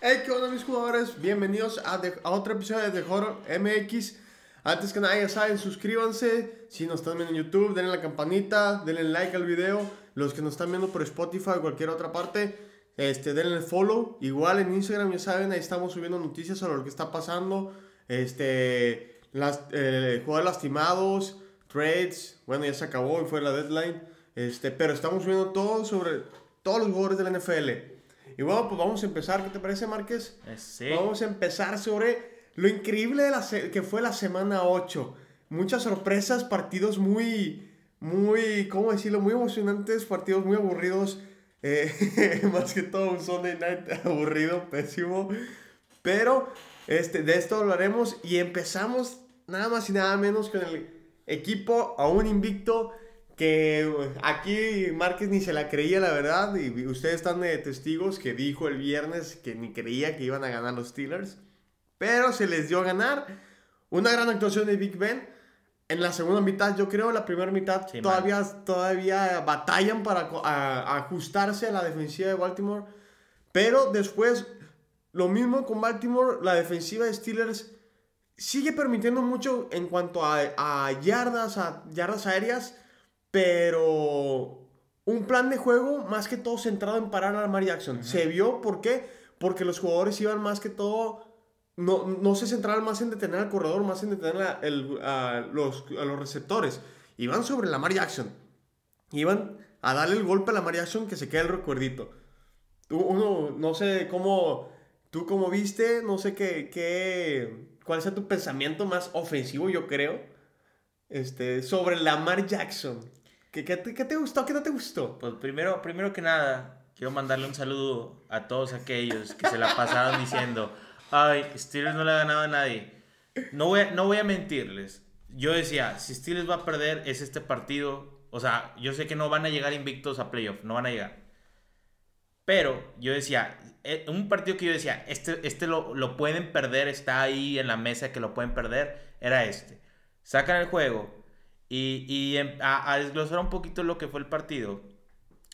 Hey, ¿qué onda mis jugadores? Bienvenidos a, otro episodio de The Horror MX. Antes que nada, ya saben, suscríbanse. Si nos están viendo en YouTube, denle la campanita, denle like al video. Los que nos están viendo por Spotify o cualquier otra parte, este, denle follow. Igual en Instagram, ya saben, ahí estamos subiendo noticias sobre lo que está pasando. Este, las, eh, jugadores lastimados, trades. Bueno, ya se acabó y fue la deadline. Este, pero estamos subiendo todo sobre todos los jugadores de la NFL. Y bueno, pues vamos a empezar. ¿Qué te parece, Márquez? Eh, Sí. Vamos a empezar sobre lo increíble de la que fue la semana 8. Muchas sorpresas, partidos muy, muy, ¿cómo decirlo? Muy emocionantes, partidos muy aburridos. eh, más que todo un Sunday night aburrido, pésimo. Pero este, de esto hablaremos y empezamos nada más y nada menos con el equipo aún invicto que eh, aquí Márquez ni se la creía la verdad y ustedes están de testigos que dijo el viernes que ni creía que iban a ganar los Steelers pero se les dio a ganar. Una gran actuación de Big Ben. En la segunda mitad yo creo la primera mitad Sí, todavía todavía batallan para co- a- a ajustarse a la defensiva de Baltimore pero después lo mismo con Baltimore la defensiva de Steelers sigue permitiendo mucho en cuanto a, a yardas, a yardas aéreas, pero un plan de juego más que todo centrado en parar a Lamar Jackson. Se vio, ¿por qué? Porque los jugadores iban más que todo, no, no se centraban más en detener al corredor, más en detener a, el- a los, a los receptores. Iban sobre Lamar Jackson. Iban a darle el golpe a Lamar Jackson que se quede el recuerdito. Tú, uno, no sé cómo, tú cómo viste, no sé qué, qué, cuál sea tu pensamiento más ofensivo, yo creo, este, sobre Lamar Jackson. ¿Qué, qué, te- qué te gustó? ¿Qué no te gustó? Pues primero, primero que nada, quiero mandarle un saludo a todos aquellos que se la pasaron diciendo, ay, Steelers no le ha ganado a nadie. No voy, a- no voy a mentirles. Yo decía, si Steelers va a perder es este partido. O sea, yo sé que no van a llegar invictos a playoff, no van a llegar. Pero yo decía, eh, un partido que yo decía, este, este lo, lo pueden perder, está ahí en la mesa que lo pueden perder, era este. Sacan el juego y, y em- a, a desglosar un poquito lo que fue el partido.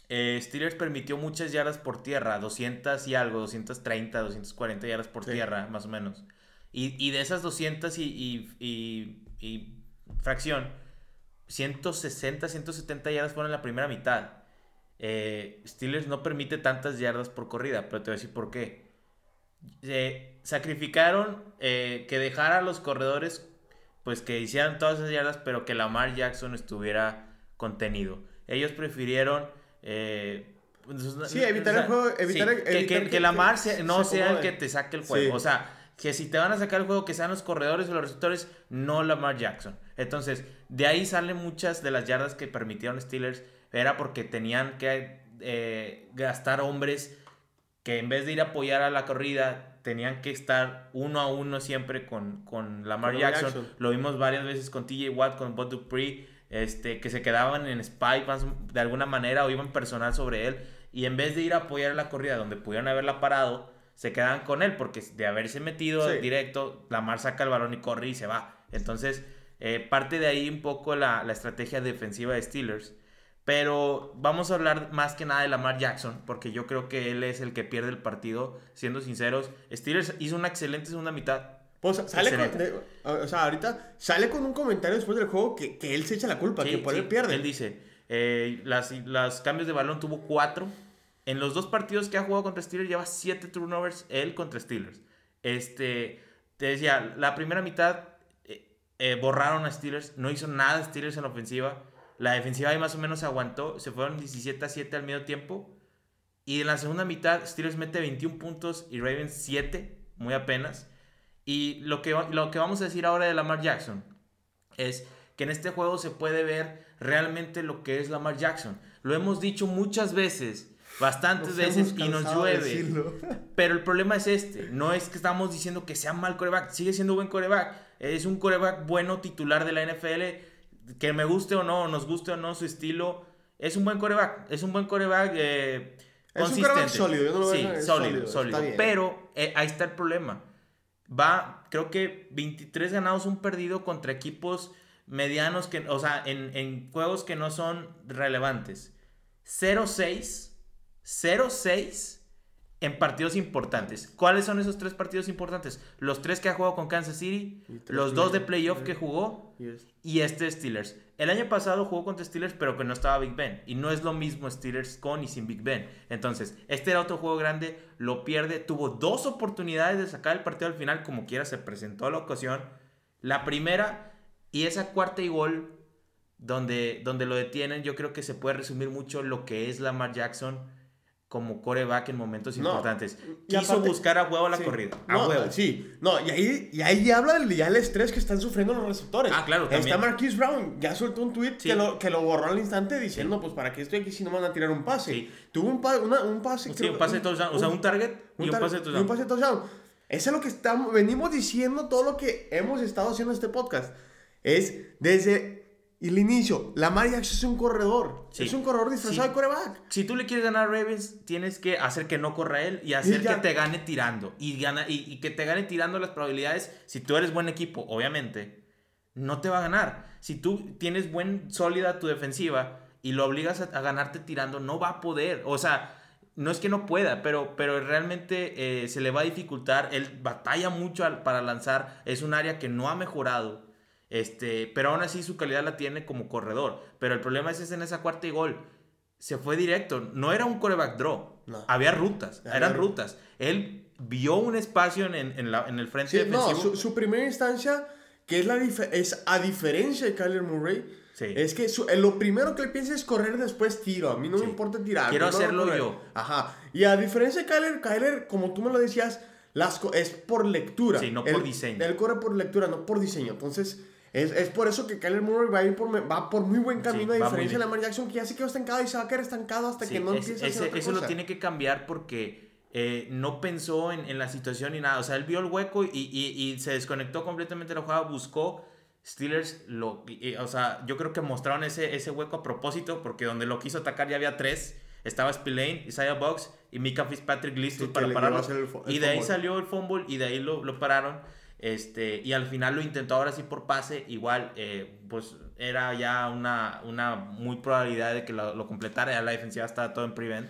Eh, Steelers permitió muchas yardas por tierra, 200 y algo, 230, 240 yardas por Sí. tierra, más o menos. Y, y de esas 200 y, y- y- y fracción, 160, 170 yardas fueron en la primera mitad. Eh, Steelers no permite tantas yardas por corrida, pero te voy a decir por qué. Eh, sacrificaron eh, que dejara a los corredores, pues que hicieran todas esas yardas, pero que Lamar Jackson estuviera contenido. Ellos prefirieron... eh, pues, Sí, evitar el juego, evitar el- que, que- evitar que que- Lamar se- no se sea el que te saque el juego. Sí. O sea, que si te van a sacar el juego, que sean los corredores o los receptores, no Lamar Jackson. Entonces, de ahí salen muchas de las yardas que permitieron Steelers. Era porque tenían que eh, gastar hombres que en vez de ir a apoyar a la corrida, tenían que estar uno a uno siempre con, con Lamar Con Jackson. Jackson. Lo vimos varias veces con TJ Watt, con Bud Dupree, este, que se quedaban en spy de alguna manera o iban personal sobre él. Y en vez de ir a apoyar a la corrida donde pudieran haberla parado, se quedaban con él porque de haberse metido Sí. directo, Lamar saca el balón y corre y se va. Entonces, eh, parte de ahí un poco la, la estrategia defensiva de Steelers. Pero vamos a hablar más que nada de Lamar Jackson, porque yo creo que él es el que pierde el partido, siendo sinceros. Steelers hizo una excelente segunda mitad. Pues sale con, de- o sea, ahorita sale con un comentario después del juego que, que él se echa la culpa, Sí, que por sí, él pierde. Él dice, eh, las, las cambios de balón tuvo cuatro. En los dos partidos que ha jugado contra Steelers lleva siete turnovers él contra Steelers. Este, te decía, la primera mitad eh, eh, borraron a Steelers, no hizo nada Steelers en la ofensiva. La defensiva ahí más o menos aguantó, se fueron 17 a 7 al medio tiempo. Y en la segunda mitad Steelers mete 21 puntos y Ravens 7, muy apenas. Y lo que, lo que vamos a decir ahora de Lamar Jackson es que en este juego se puede ver realmente lo que es Lamar Jackson. Lo hemos dicho muchas veces, bastantes Nos veces y nos de llueve. decirlo. Pero el problema es este, no es que estamos diciendo que sea mal coreback, sigue siendo buen coreback. Es un coreback bueno titular de la NFL, que me guste o no, nos guste o no su estilo, es un buen coreback, es un buen coreback eh, Es un consistente. coreback sólido, yo no lo sí, veo, es sólido, sólido, sólido. está bien. Pero eh, ahí está el problema. Va, creo que 23 ganados, un perdido contra equipos medianos, que, o sea, en, en juegos que no son relevantes. 0-6, 0-6 en partidos importantes. ¿Cuáles son esos tres partidos importantes? Los tres que ha jugado con Kansas City, los dos de playoff que jugó y este Steelers. El año pasado jugó contra Steelers, pero que no estaba Big Ben. Y no es lo mismo Steelers con y sin Big Ben. Entonces, este era otro juego grande, lo pierde. Tuvo dos oportunidades de sacar el partido al final, como quiera, se presentó la ocasión. La primera y esa cuarta y gol, donde, donde lo detienen, yo creo que se puede resumir mucho lo que es Lamar Jackson como coreback en momentos importantes. Quiso buscar a huevo la corrida. A no, huevo. Sí, no, y ahí, y ahí habla del ya el estrés que están sufriendo los receptores. Ah, claro, también. Está Marquise Brown, ya soltó un tweet que, lo, que lo borró al instante diciendo, pues, ¿para qué estoy aquí si no me van a tirar un pase? Tuvo un, un pase... Sí, un pase de touchdown, o sea, un target y un, pase de touchdown. un pase de touchdown. Eso es lo que estamos, venimos diciendo, todo lo que hemos estado haciendo en este podcast. Es desde el inicio, Lamar Jackson es un corredor. Es un corredor disfrazado de coreback. Si tú le quieres ganar a Ravens, tienes que hacer que no corra él y hacer que te gane tirando. Y, gana, y, que te gane tirando las probabilidades, si tú eres buen equipo, obviamente, no te va a ganar. Si tú tienes buen, sólida tu defensiva y lo obligas a, ganarte tirando, no va a poder. O sea, no es que no pueda, pero, pero realmente eh, se le va a dificultar. Él batalla mucho para lanzar. Es un área que no ha mejorado. Este, pero aún así su calidad la tiene como corredor. Pero el problema es, en esa cuarta y gol. Se fue directo. No era un coreback draw. Había rutas. eran rutas. Él vio un espacio en, en, la, en el frente defensivo. No, su, primera instancia, que es, la es a diferencia de Kyler Murray, es que eh, lo primero que le piensa es correr después tiro. A mí no me importa tirar. Quiero hacerlo yo. Ajá. Y a diferencia de Kyler, Kyler, como tú me lo decías, las, es por lectura. Sí, no por diseño. Él corre por lectura, no por diseño. Entonces es, es, por eso que Kyler Murray va, a ir por, va por muy buen camino, a diferencia de Lamar Jackson, que ya se quedó estancado y se va a quedar estancado hasta que no empiece a hacer Eso lo tiene que cambiar porque eh, no pensó en, en, la situación ni nada. O sea, él vio el hueco y, y, y se desconectó completamente de la jugada, buscó. Steelers, lo, o sea, yo creo que mostraron ese, ese hueco a propósito porque donde lo quiso atacar ya había tres. Estaba Spillane, Isaiah Box y Mika Fitzpatrick listos para pararlo. y de ahí salió el fumble y de ahí lo, lo pararon. Este, y al final lo intentó ahora sí por pase, igual, eh, pues era ya una, una muy probabilidad de que lo, completara, ya la defensiva estaba todo en prevent,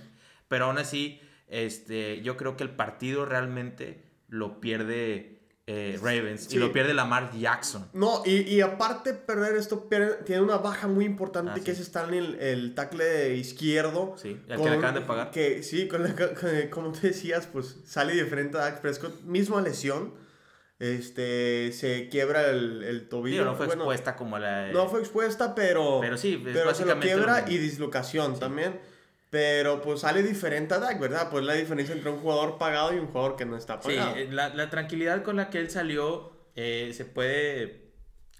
pero aún así, este, yo creo que el partido realmente lo pierde eh, Ravens y lo pierde Lamar Jackson. No, y, y aparte perder esto, tiene una baja muy importante que es estar en el, el tackle izquierdo. Sí, el que le acaban de pagar. Que, sí, con como tú decías, pues sale diferente a Dak Prescott, misma lesión este, se quiebra el, el tobillo. no fue expuesta como la... No fue expuesta, pero... Pero sí, pero se lo quiebra y dislocación también. Pero pues sale diferente a Dak, ¿verdad? Pues la diferencia entre un jugador pagado y un jugador que no está pagado. Sí, eh, la, la tranquilidad con la que él salió eh, se puede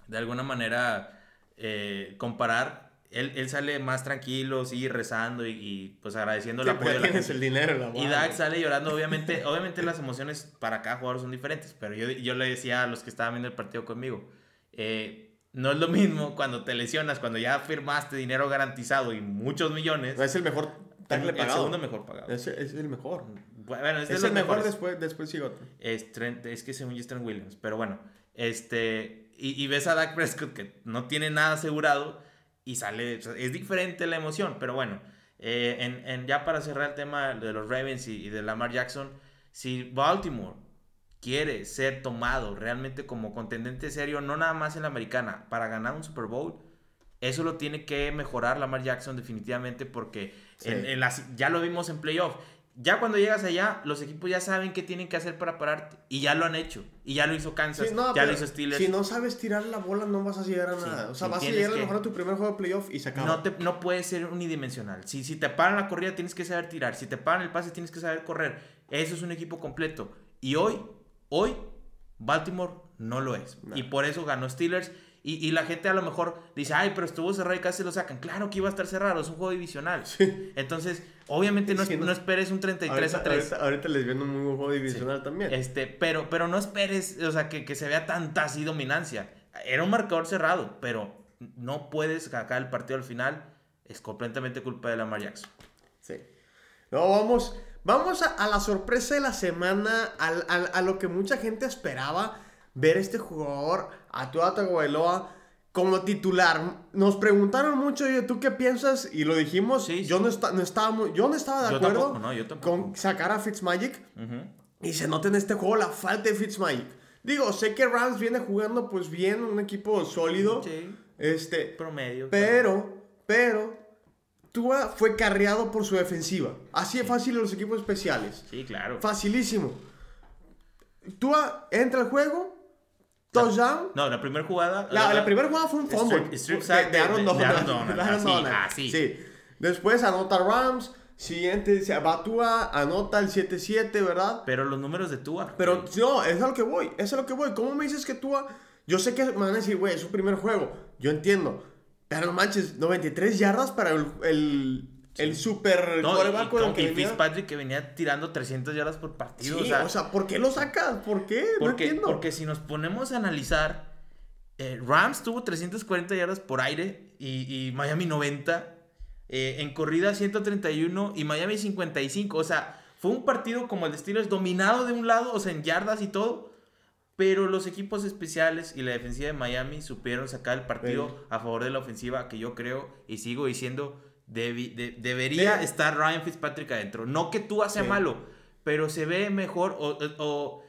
de alguna manera eh, comparar él, él, sale más tranquilo, sigue rezando y, pues agradeciendo el apoyo. tienes el dinero, Y Dak sale llorando, obviamente, obviamente las emociones para cada jugador son diferentes, pero yo, yo le decía a los que estaban viendo el partido conmigo, eh, no es lo mismo cuando te lesionas, cuando ya firmaste dinero garantizado y muchos millones. Es el mejor tackle pagado. El segundo mejor pagado. Es, es el mejor. Bueno, es, es el mejor después, después sigue otro. Es, es que según Trent Williams, pero bueno, este, y, y ves a Dak Prescott que no tiene nada asegurado y sale, es diferente la emoción, pero bueno, eh, en, en, ya para cerrar el tema de los Ravens y, de Lamar Jackson, si Baltimore quiere ser tomado realmente como contendente serio, no nada más en la americana, para ganar un Super Bowl, eso lo tiene que mejorar Lamar Jackson definitivamente porque en, en ya lo vimos en playoff ya cuando llegas allá, los equipos ya saben qué tienen que hacer para pararte. Y ya lo han hecho. Y ya lo hizo Kansas, ya lo hizo Steelers. Si no sabes tirar la bola, no vas a llegar a nada. o sea, vas a llegar a lo mejor a tu primer juego de playoff y se acaba. No, te, no puede ser unidimensional. Si, si te paran la corrida, tienes que saber tirar. Si te paran el pase, tienes que saber correr. Eso es un equipo completo. Y hoy, hoy, Baltimore no lo es. Y por eso ganó Steelers. Y, y, la gente a lo mejor dice, ay, pero estuvo cerrado y casi lo sacan. Claro que iba a estar cerrado, es un juego divisional. Entonces, obviamente no, no, esperes un 33 a 3. Ahorita, les viendo un muy buen juego divisional también. Este, pero, pero no esperes, o sea, que, que, se vea tanta así dominancia. Era un marcador cerrado, pero no puedes sacar el partido al final. Es completamente culpa de Lamar Jackson. Sí. No, vamos, vamos a, a la sorpresa de la semana, a, a, a lo que mucha gente esperaba ver este jugador, a Tua Tagovailoa, como titular. Nos preguntaron mucho, oye, ¿tú qué piensas? Y lo dijimos. Sí, yo sí. No, esta- no estaba, muy- yo no estaba de Yo acuerdo tampoco, no, yo tampoco. con sacar a Fitzmagic. Y se nota en este juego la falta de Fitzmagic. Digo, sé que Rams viene jugando pues bien, un equipo sólido. Sí, Este, promedio. pero, pero, Tua fue carreado por su defensiva. Así de fácil en los equipos especiales. Sí, claro. Facilísimo. Tua entra al juego, touchdown. No, la primera jugada. La, la primera jugada fue un fumble. Strip- strip de, Aaron Donald. Así, Donald. así. Sí. Después anota Rams. Siguiente, se va Tua, anota el 7-7, ¿verdad? Pero los números de Tua. Pero no, es a lo que voy, es a lo que voy. ¿Cómo me dices que Tua? Yo sé que me van a decir, güey, es su primer juego. Yo entiendo. Pero no manches, 93 yardas para el, el, el super No, y, quarterback con el que y venía. Fitzpatrick que venía tirando 300 yardas por partido. Sí, o sea, ¿por qué lo sacas? ¿Por qué? no porque, entiendo. porque si nos ponemos a analizar, eh, Rams tuvo 340 yardas por aire y, y Miami 90. eh, en corrida 131 y Miami 55. O sea, fue un partido como el de Steelers dominado de un lado, o sea, en yardas y todo. Pero los equipos especiales y la defensiva de Miami supieron sacar el partido Sí. a favor de la ofensiva, que yo creo y sigo diciendo, debi- de- debería De- estar Ryan Fitzpatrick adentro. No que tú sea Sí. malo, pero se ve mejor o, o-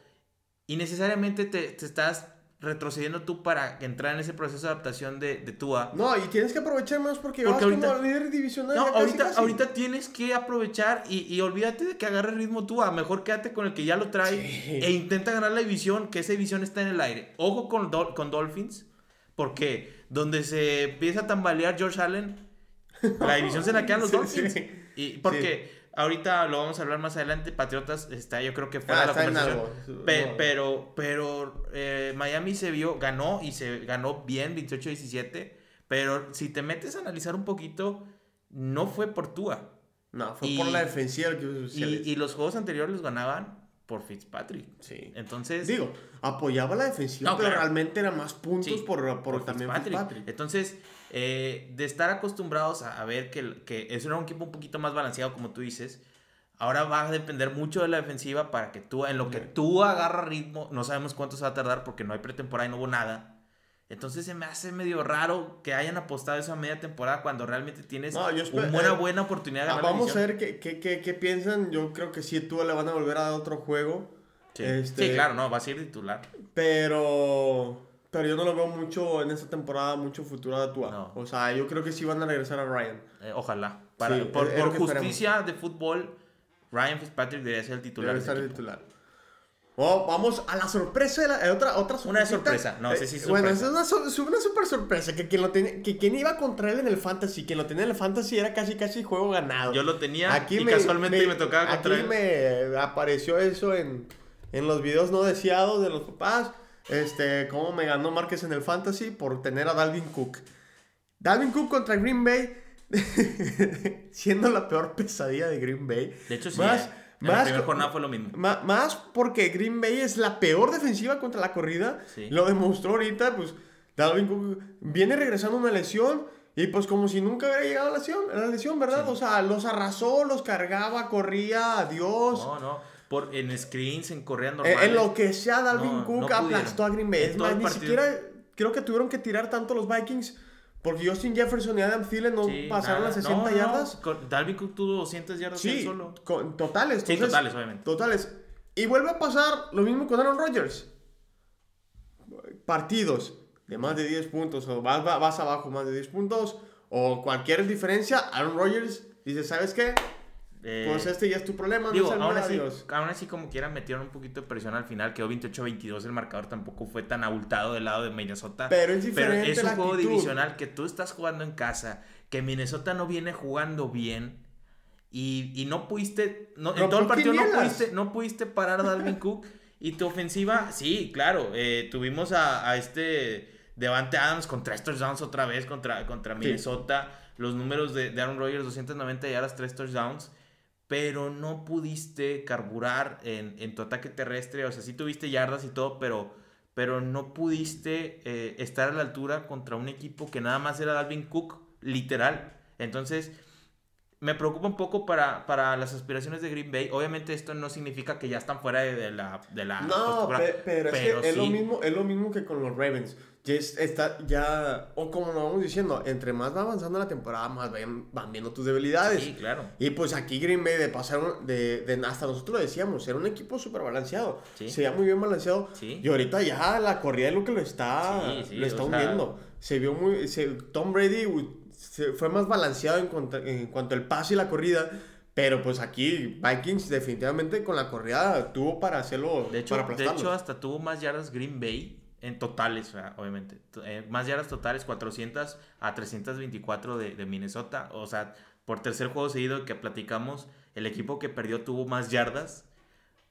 y necesariamente te, te estás retrocediendo tú para entrar en ese proceso de adaptación de, de Tua. No, y tienes que aprovechar más porque, Porque vas ahorita- como líder divisional. No, casi, ahorita, casi. ahorita tienes que aprovechar y, y olvídate de que agarre ritmo Tua. Mejor quédate con el que ya lo trae Sí. e intenta ganar la división, que esa división está en el aire. Ojo con, Dol- con Dolphins, porque donde se empieza a tambalear George Allen, la división se la quedan los Sí, Dolphins. sí. Y porque ahorita lo vamos a hablar más adelante, Patriotas está yo creo que fuera Ah, de la conversación. Pe- No. pero pero eh, Miami se vio, ganó y se ganó bien 28-17. Pero si te metes a analizar un poquito, no fue por Tua. No, fue y- por la defensiva Y, los juegos anteriores los ganaban por Fitzpatrick. Sí. Entonces, Digo, apoyaba la defensiva, No, pero claro. realmente eran más puntos Sí, por, por, por también Fitzpatrick. Fitzpatrick. Entonces, eh, de estar acostumbrados a, a ver que, que era un equipo un poquito más balanceado, como tú dices, ahora va a depender mucho de la defensiva para que tú, en lo que tú agarras ritmo, no sabemos cuánto se va a tardar porque no hay pretemporada y no hubo nada. Entonces se me hace medio raro que hayan apostado eso a media temporada cuando realmente tienes No, una buena, eh, buena oportunidad de Ah, ganar la vamos a ver qué, qué, qué, qué piensan. Yo creo que sí, tú le van a volver a dar otro juego. Sí. Este, Sí, claro, no, va a ser titular. Pero. Pero yo no lo veo mucho en esta temporada, mucho futuro de Tua. No. O sea, yo creo que sí van a regresar a Ryan. Eh, ojalá. Para, Sí, por es- es esperemos. justicia de fútbol, Ryan Fitzpatrick debería ser el titular. Debe de equipo. titular. Oh, vamos a la sorpresa de la, eh, otra, otra Una sorpresa, no, sí es Bueno, sorpresa. esa es una, super sorpresa. Que quien, lo tenía, que quien iba contra él en el Fantasy, quien lo tenía en el Fantasy era casi casi juego ganado. Yo lo tenía y casualmente me, tocaba contra aquí él. me apareció eso en, en los videos no deseados de los papás. Este, cómo me ganó Márquez en el Fantasy por tener a Dalvin Cook. Dalvin Cook contra Green Bay. siendo la peor pesadilla de Green Bay. De hecho, sí. Más, eh. En la más, primera jornada fue lo mismo. más porque Green Bay es la peor defensiva contra la corrida. Sí. Lo demostró ahorita, pues Dalvin Cook viene regresando una lesión. Y pues como si nunca hubiera llegado a la lesión, a la lesión ¿verdad? Sí. O sea, los arrasó, los cargaba, corría, adiós. No, no. Por, en screens, en correas Eh, en lo que sea, Dalvin No, Cook no aplastó a Green Bay. Es más, ni siquiera creo que tuvieron que tirar tanto los Vikings porque Justin Jefferson y Adam Thielen no Sí, pasaron nada. las 60 No, no, yardas. Dalvin Cook tuvo 200 yardas él Sí, solo. con- totales. Sí, totales, obviamente. Totales. Y vuelve a pasar lo mismo con Aaron Rodgers. Partidos de más de 10 puntos o vas, va- vas abajo más de 10 puntos o cualquier diferencia, Aaron Rodgers dice, ¿sabes qué? Eh, Pues este ya es tu problema, Digo, no aún así, adiós. aún así, como quiera, metieron un poquito de presión al final. Quedó 28-22. El marcador tampoco fue tan abultado del lado de Minnesota. Pero es Pero diferente es un juego actitud. divisional que tú estás jugando en casa, que Minnesota no viene jugando bien. Y, y no pudiste, no, en todo el partido no pudiste, no pudiste parar a Dalvin Cook. Y tu ofensiva, sí, claro, eh, tuvimos a, a este Devante Adams con tres touchdowns otra vez contra, contra Minnesota. Los números de, de Aaron Rodgers, 290 yardas, tres touchdowns. Pero no pudiste carburar en, en tu ataque terrestre. O sea, sí tuviste yardas y todo, pero, pero no pudiste eh, estar a la altura contra un equipo que nada más era Dalvin Cook, literal. Entonces, me preocupa un poco para, para las aspiraciones de Green Bay. Obviamente esto no significa que ya están fuera de, la, de la No, pero, es, que es, lo mismo, es lo mismo que con los Ravens. Ya está, ya, o como nos vamos diciendo, entre más va avanzando la temporada, más van, van viendo tus debilidades. Sí, claro. Y pues aquí Green Bay de pasar, de, de hasta nosotros lo decíamos, era un equipo súper balanceado. Sí. Se veía muy bien balanceado. Sí. Y ahorita ya la corrida es lo que lo está, lo está hundiendo. Se vio muy, se, Tom Brady fue más balanceado en cuanto, en cuanto al pase y la corrida. Pero pues aquí Vikings definitivamente con la corrida tuvo para hacerlo. De hecho, de hecho hasta tuvo más yardas Green Bay en totales, obviamente. Eh, más yardas totales, 400 a 324 de, de, Minnesota. O sea, por tercer juego seguido que platicamos, el equipo que perdió tuvo más yardas.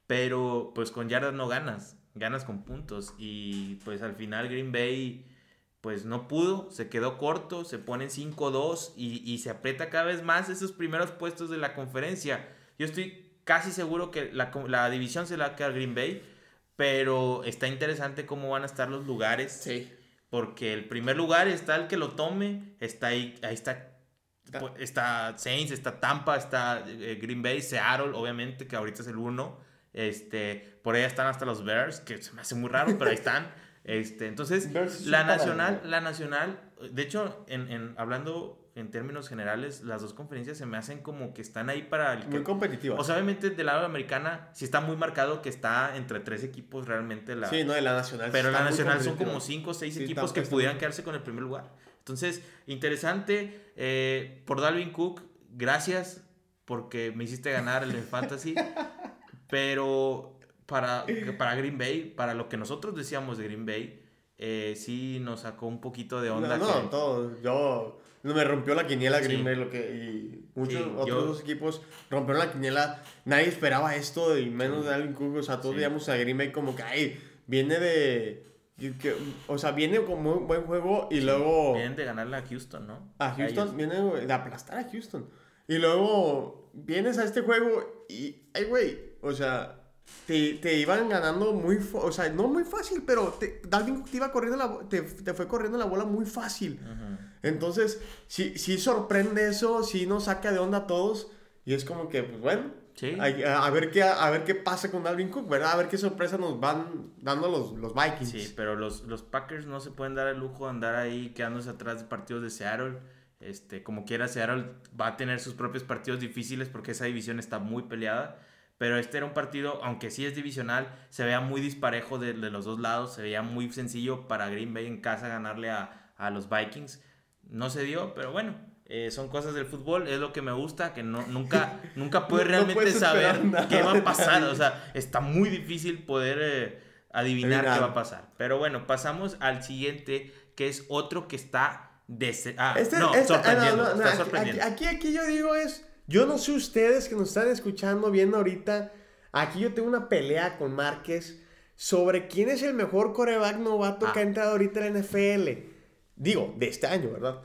Pero pues con yardas no ganas, ganas con puntos. Y pues al final Green Bay pues no pudo, se quedó corto, se pone en 5-2 y, se aprieta cada vez más esos primeros puestos de la conferencia. Yo estoy casi seguro que la, división se la va a quedar Green Bay, pero está interesante cómo van a estar los lugares. Sí. Porque el primer lugar está el que lo tome, está ahí, ahí está, está Saints, está Tampa, está eh, Green Bay, Seattle, obviamente, que ahorita es el 1. Este, por ahí están hasta los Bears, que se me hace muy raro, pero ahí están. Este, entonces, la nacional, la nacional, de hecho, en, en, hablando en términos generales, las dos conferencias se me hacen como que están ahí para el... Muy competitivas. O sea, obviamente del lado de americana sí está muy marcado que está entre tres equipos realmente la... Sí, no, de la nacional. Pero la nacional son como cinco o seis equipos que pudieran quedarse con el primer lugar. Entonces, interesante. Eh, por Dalvin Cook, gracias porque me hiciste ganar el Fantasy. pero para, para Green Bay, para lo que nosotros decíamos de Green Bay, eh, sí nos sacó un poquito de onda. No, no, todo. Yo me rompió la quiniela Green Bay lo que, y muchos otros equipos rompieron la quiniela. Nadie esperaba esto y menos de Alvin Cook. O sea, todos veíamos a Green Bay como que, ay, viene de... o sea, viene con un buen juego y luego... Vienen de ganarle a Houston, ¿no? A Houston, viene de aplastar a Houston. Y luego vienes a este juego y, ay, güey, o sea, te, te, iban ganando muy, o sea, no muy fácil, pero te, Dalvin te iba corriendo la, te, te, fue corriendo la bola muy fácil. Entonces, sí, sí sorprende eso, sí nos saca de onda a todos y es como que, pues bueno, a, ver qué, a ver qué pasa con Dalvin Cook, ¿verdad? A ver qué sorpresa nos van dando los, los Vikings. Sí, pero los, los Packers no se pueden dar el lujo de andar ahí quedándose atrás de partidos de Seattle. Este, como quiera, Seattle va a tener sus propios partidos difíciles porque esa división está muy peleada. Pero este era un partido, aunque sí es divisional, se veía muy disparejo de, los dos lados. Se veía muy sencillo para Green Bay en casa ganarle a, a los Vikings. No se dio, pero bueno, eh, son cosas del fútbol, es lo que me gusta, que no, nunca, nunca puedes realmente saber qué va a pasar. O sea, está muy difícil poder eh, adivinar qué va a pasar. Pero bueno, pasamos al siguiente, que es otro que está... Ah, este, no, este, ah, sorprendiendo, aquí, aquí yo digo es yo no sé ustedes que nos están escuchando, viendo ahorita. Aquí yo tengo una pelea con Márquez sobre quién es el mejor coreback novato que ha ah. entrado ahorita en la NFL. Digo, de este año, ¿verdad?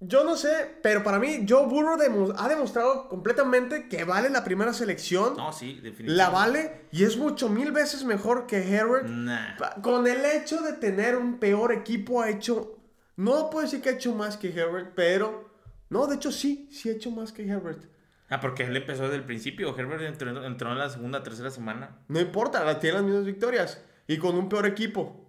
Yo no sé, pero para mí Joe Burrow ha demostrado completamente que vale la primera selección. No, sí, definitivamente. La vale y es mucho mil veces mejor que Herbert. Con el hecho de tener un peor equipo ha hecho... No puedo decir que ha hecho más que Herbert, pero no, de hecho sí, sí ha hecho más que Herbert. Ah, porque él empezó desde el principio. Herbert entró, entró en la segunda, tercera semana. No importa, tiene las mismas victorias. Y con un peor equipo.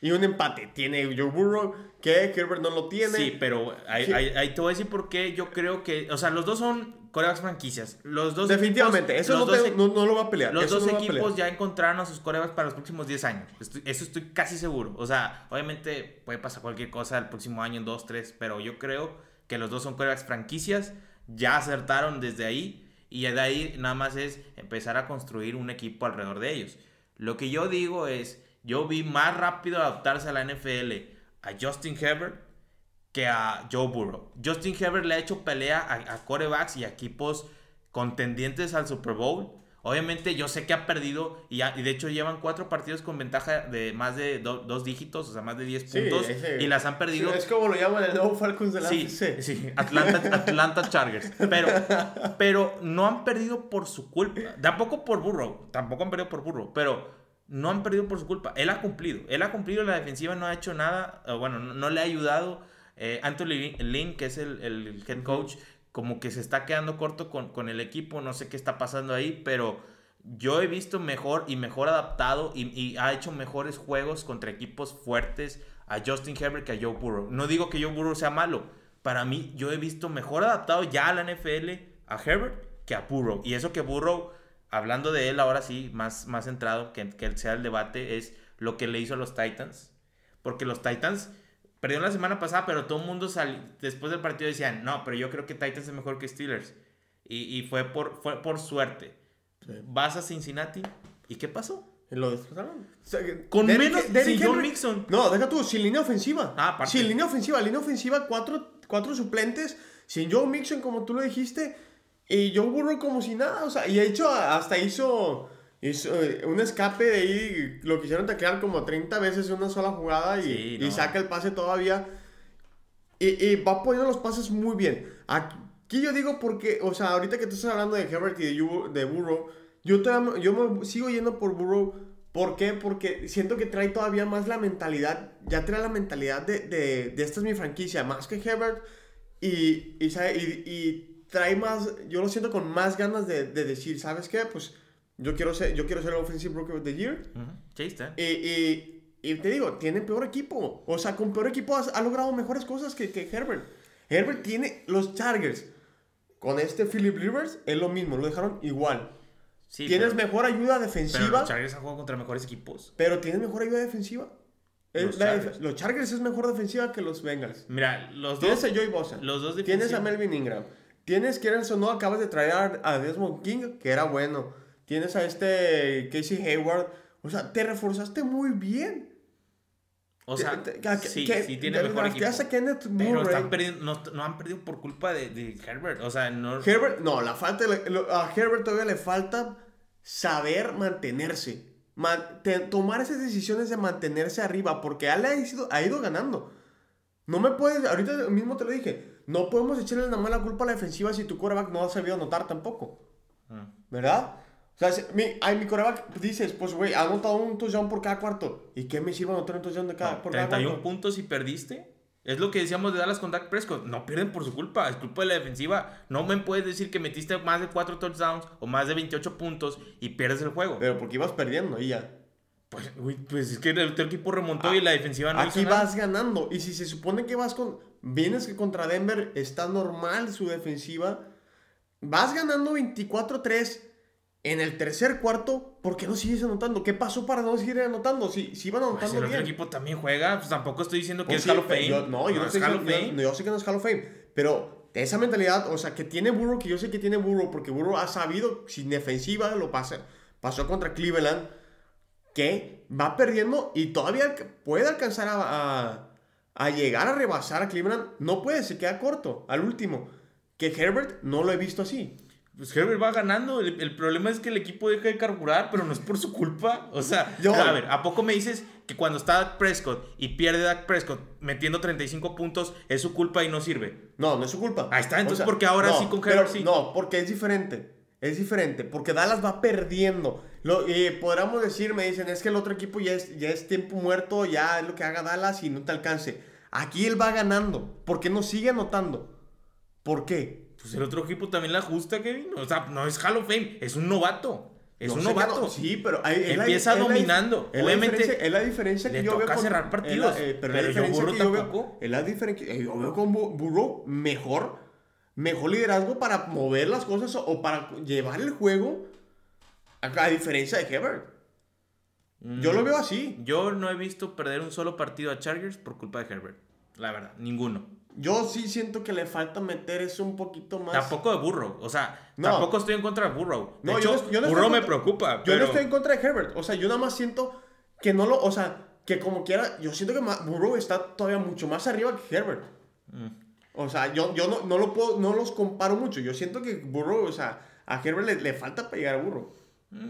Y un empate. Tiene Joe Burrow, que Herbert no lo tiene. Sí, pero ahí, ahí, te voy a decir por qué yo creo que. O sea, los dos son corebacks franquicias. Los dos Definitivamente, eso no, no, lo va a pelear. Los dos equipos ya encontraron a sus corebacks para los próximos 10 años. eso estoy casi seguro. O sea, obviamente puede pasar cualquier cosa el próximo año, en 2, 3. Pero yo creo que los dos son quarterbacks franquicias, ya acertaron desde ahí y de ahí nada más es empezar a construir un equipo alrededor de ellos. Lo que yo digo es, yo vi más rápido adaptarse a la NFL a Justin Herbert que a Joe Burrow. Justin Herbert le ha hecho pelea a, a corebacks y a equipos contendientes al Super Bowl Obviamente yo sé que ha perdido y, de hecho llevan cuatro partidos con ventaja de más de dos dígitos, o sea, más de 10 puntos y las han perdido. es como lo llaman el nuevo Falcons de la Sí, sí, Atlanta, Atlanta Chargers. Pero, pero no han perdido por su culpa. Tampoco por Burrow, tampoco han perdido por Burrow, pero no han perdido por su culpa. Él ha cumplido, él ha cumplido, la defensiva no ha hecho nada, bueno, no, le ha ayudado. Eh, Anthony Lynn, que es el, el head coach, como que se está quedando corto con, con el equipo, no sé qué está pasando ahí, pero yo he visto mejor y mejor adaptado y, y, ha hecho mejores juegos contra equipos fuertes a Justin Herbert que a Joe Burrow. No digo que Joe Burrow sea malo. Para mí, yo he visto mejor adaptado ya a la NFL a Herbert que a Burrow. Y eso que Burrow, hablando de él ahora sí, más, más centrado, que, que sea el debate, es lo que le hizo a los Titans. Porque los Titans perdieron la semana pasada, pero todo el mundo salió, después del partido decían, no, pero yo creo que Titans es mejor que Steelers. Y, y fue, por, fue por suerte. Vas a Cincinnati. ¿Y qué pasó? Lo destrozaron. Con menos sin John Mixon. No, deja tú, sin línea ofensiva. Ah. Sin línea ofensiva. Línea ofensiva, cuatro, cuatro suplentes. Sin Joe Mixon, como tú lo dijiste. Y Joe Burrow como si nada. O sea, y de hecho, hasta hizo, hizo eh, un escape de ahí. Lo quisieron taclear como 30 veces en una sola jugada. Y, Sí, no. y saca el pase todavía. Y, y va poniendo los pases muy bien. Aquí yo digo porque, o sea, ahorita que tú estás hablando de Herbert y de, de Burrow, yo, todavía- yo me sigo yendo por Burrow. ¿Por qué? Porque siento que trae todavía más la mentalidad, ya trae la mentalidad de, de, de esta es mi franquicia, más que Herbert. Y, y- y trae más, yo lo siento con más ganas de, de decir, ¿sabes qué? Pues yo quiero ser, yo quiero ser el Offensive Broker of the Year. Ujú, sí, está. Y, y, y te digo, tiene peor equipo. O sea, con peor equipo ha, logrado mejores cosas que, que Herbert. Herbert tiene los Chargers. Con este Philip Rivers es lo mismo, lo dejaron igual. Sí, tienes pero, mejor ayuda pero defensiva, los Chargers han jugado contra mejores equipos. pero tienes mejor ayuda defensiva. Los la Chargers. los Chargers es mejor defensiva que los Bengals. Mira, los Tienes dos. a Joey Bosa. los dos Tienes a Melvin Ingram. Tienes, quieres o no, acabas de traer a Desmond King, que era bueno. Tienes a este Casey Hayward. O sea, te reforzaste muy bien. O sea, Te- te- sí, que- sí tiene te mejor equipo. a Kenneth Pero Murray. están perdiendo, no, no han perdido por culpa de, de Herbert. O sea, no. Herbert, no, la falta, a Herbert todavía le falta saber mantenerse. Man- te- tomar esas decisiones de mantenerse arriba, porque él ha ido, ha ido ganando. No me puedes, ahorita mismo te lo dije, no podemos echarle nada más la culpa a la defensiva si tu quarterback no ha sabido anotar tampoco. Mm. ¿Verdad? O sea, si- mi, ay, mi coreback dices, pues, güey, ha anotado un touchdown por cada cuarto. ¿Y qué me sirve anotar un touchdown de cada, No, por cada 31 cuarto? puntos y perdiste. Es lo que decíamos de Dallas con Dak Prescott. No pierden por su culpa, es culpa de la defensiva. No me puedes decir que metiste más de 4 touchdowns o más de 28 puntos y pierdes el juego. Pero porque ibas perdiendo y ya. Pues, güey, pues es que el otro equipo remontó y la defensiva no Aquí hizo nada. vas ganando. Y si se supone que vas con. Vienes que contra Denver está normal su defensiva. Vas ganando 24-3 en el tercer cuarto. ¿Por qué no sigues anotando? ¿Qué pasó para no seguir anotando? Si, si iban Pues anotando el otro bien. equipo también juega, pues tampoco estoy diciendo que Pues es sí, Hall of Fame. yo- no, yo no, es estoy Hall of Fame. yo- yo sé que no es Hall of Fame. Pero esa mentalidad, o sea, que tiene Burrow, que yo sé que tiene Burrow, porque Burrow ha sabido, sin defensiva, lo pasa. Pasó contra Cleveland, que va perdiendo y todavía puede alcanzar a, a- a llegar a rebasar a Cleveland. No puede, se queda corto al último. Que Herbert no lo he visto así. Pues Herbert va ganando. El, el problema es que el equipo deja de carburar, pero no es por su culpa. O sea, Yo- a ver, ¿a poco me dices que cuando está Dak Prescott y pierde Dak Prescott metiendo 35 puntos es su culpa y no sirve? No, no es su culpa. Ahí está, entonces, ¿por qué ahora no, sí con pero Herbert sí? No, porque es diferente. Es diferente. Porque Dallas va perdiendo. Lo, podríamos decir, me dicen, es que el otro equipo ya es, ya es tiempo muerto, ya es lo que haga Dallas y no te alcance. Aquí él va ganando. ¿Por qué no sigue anotando? ¿Por qué? Pues el otro equipo también la ajusta, Kevin. O sea, no es Hall of Fame, es un novato. Es No un novato. no- sí, pero Empieza la dominando. La Obviamente, es la diferencia que le yo veo con- cerrar partidos, la- eh, pero, pero yo Burrow que yo veo- tampoco. es la diferencia que yo veo con Bu- Burrow mejor, mejor liderazgo para mover las cosas o, o para llevar el juego a, a diferencia de Herbert. Yo lo veo así. Yo no he visto perder un solo partido a Chargers por culpa de Herbert. La verdad, ninguno. Yo sí siento que le falta meter eso un poquito más. Tampoco de Burrow. O sea, No. tampoco estoy en contra de Burrow. De No, hecho, yo yo no Burrow me preocupa. Yo pero... no estoy en contra de Herbert. O sea, yo nada más siento que no lo. O sea, que como quiera. Yo siento que Burrow está todavía mucho más arriba que Herbert. Mm. O sea, yo, yo no, no lo puedo. No los comparo mucho. Yo siento que Burrow, o sea, a Herbert le, le falta para llegar a Burrow.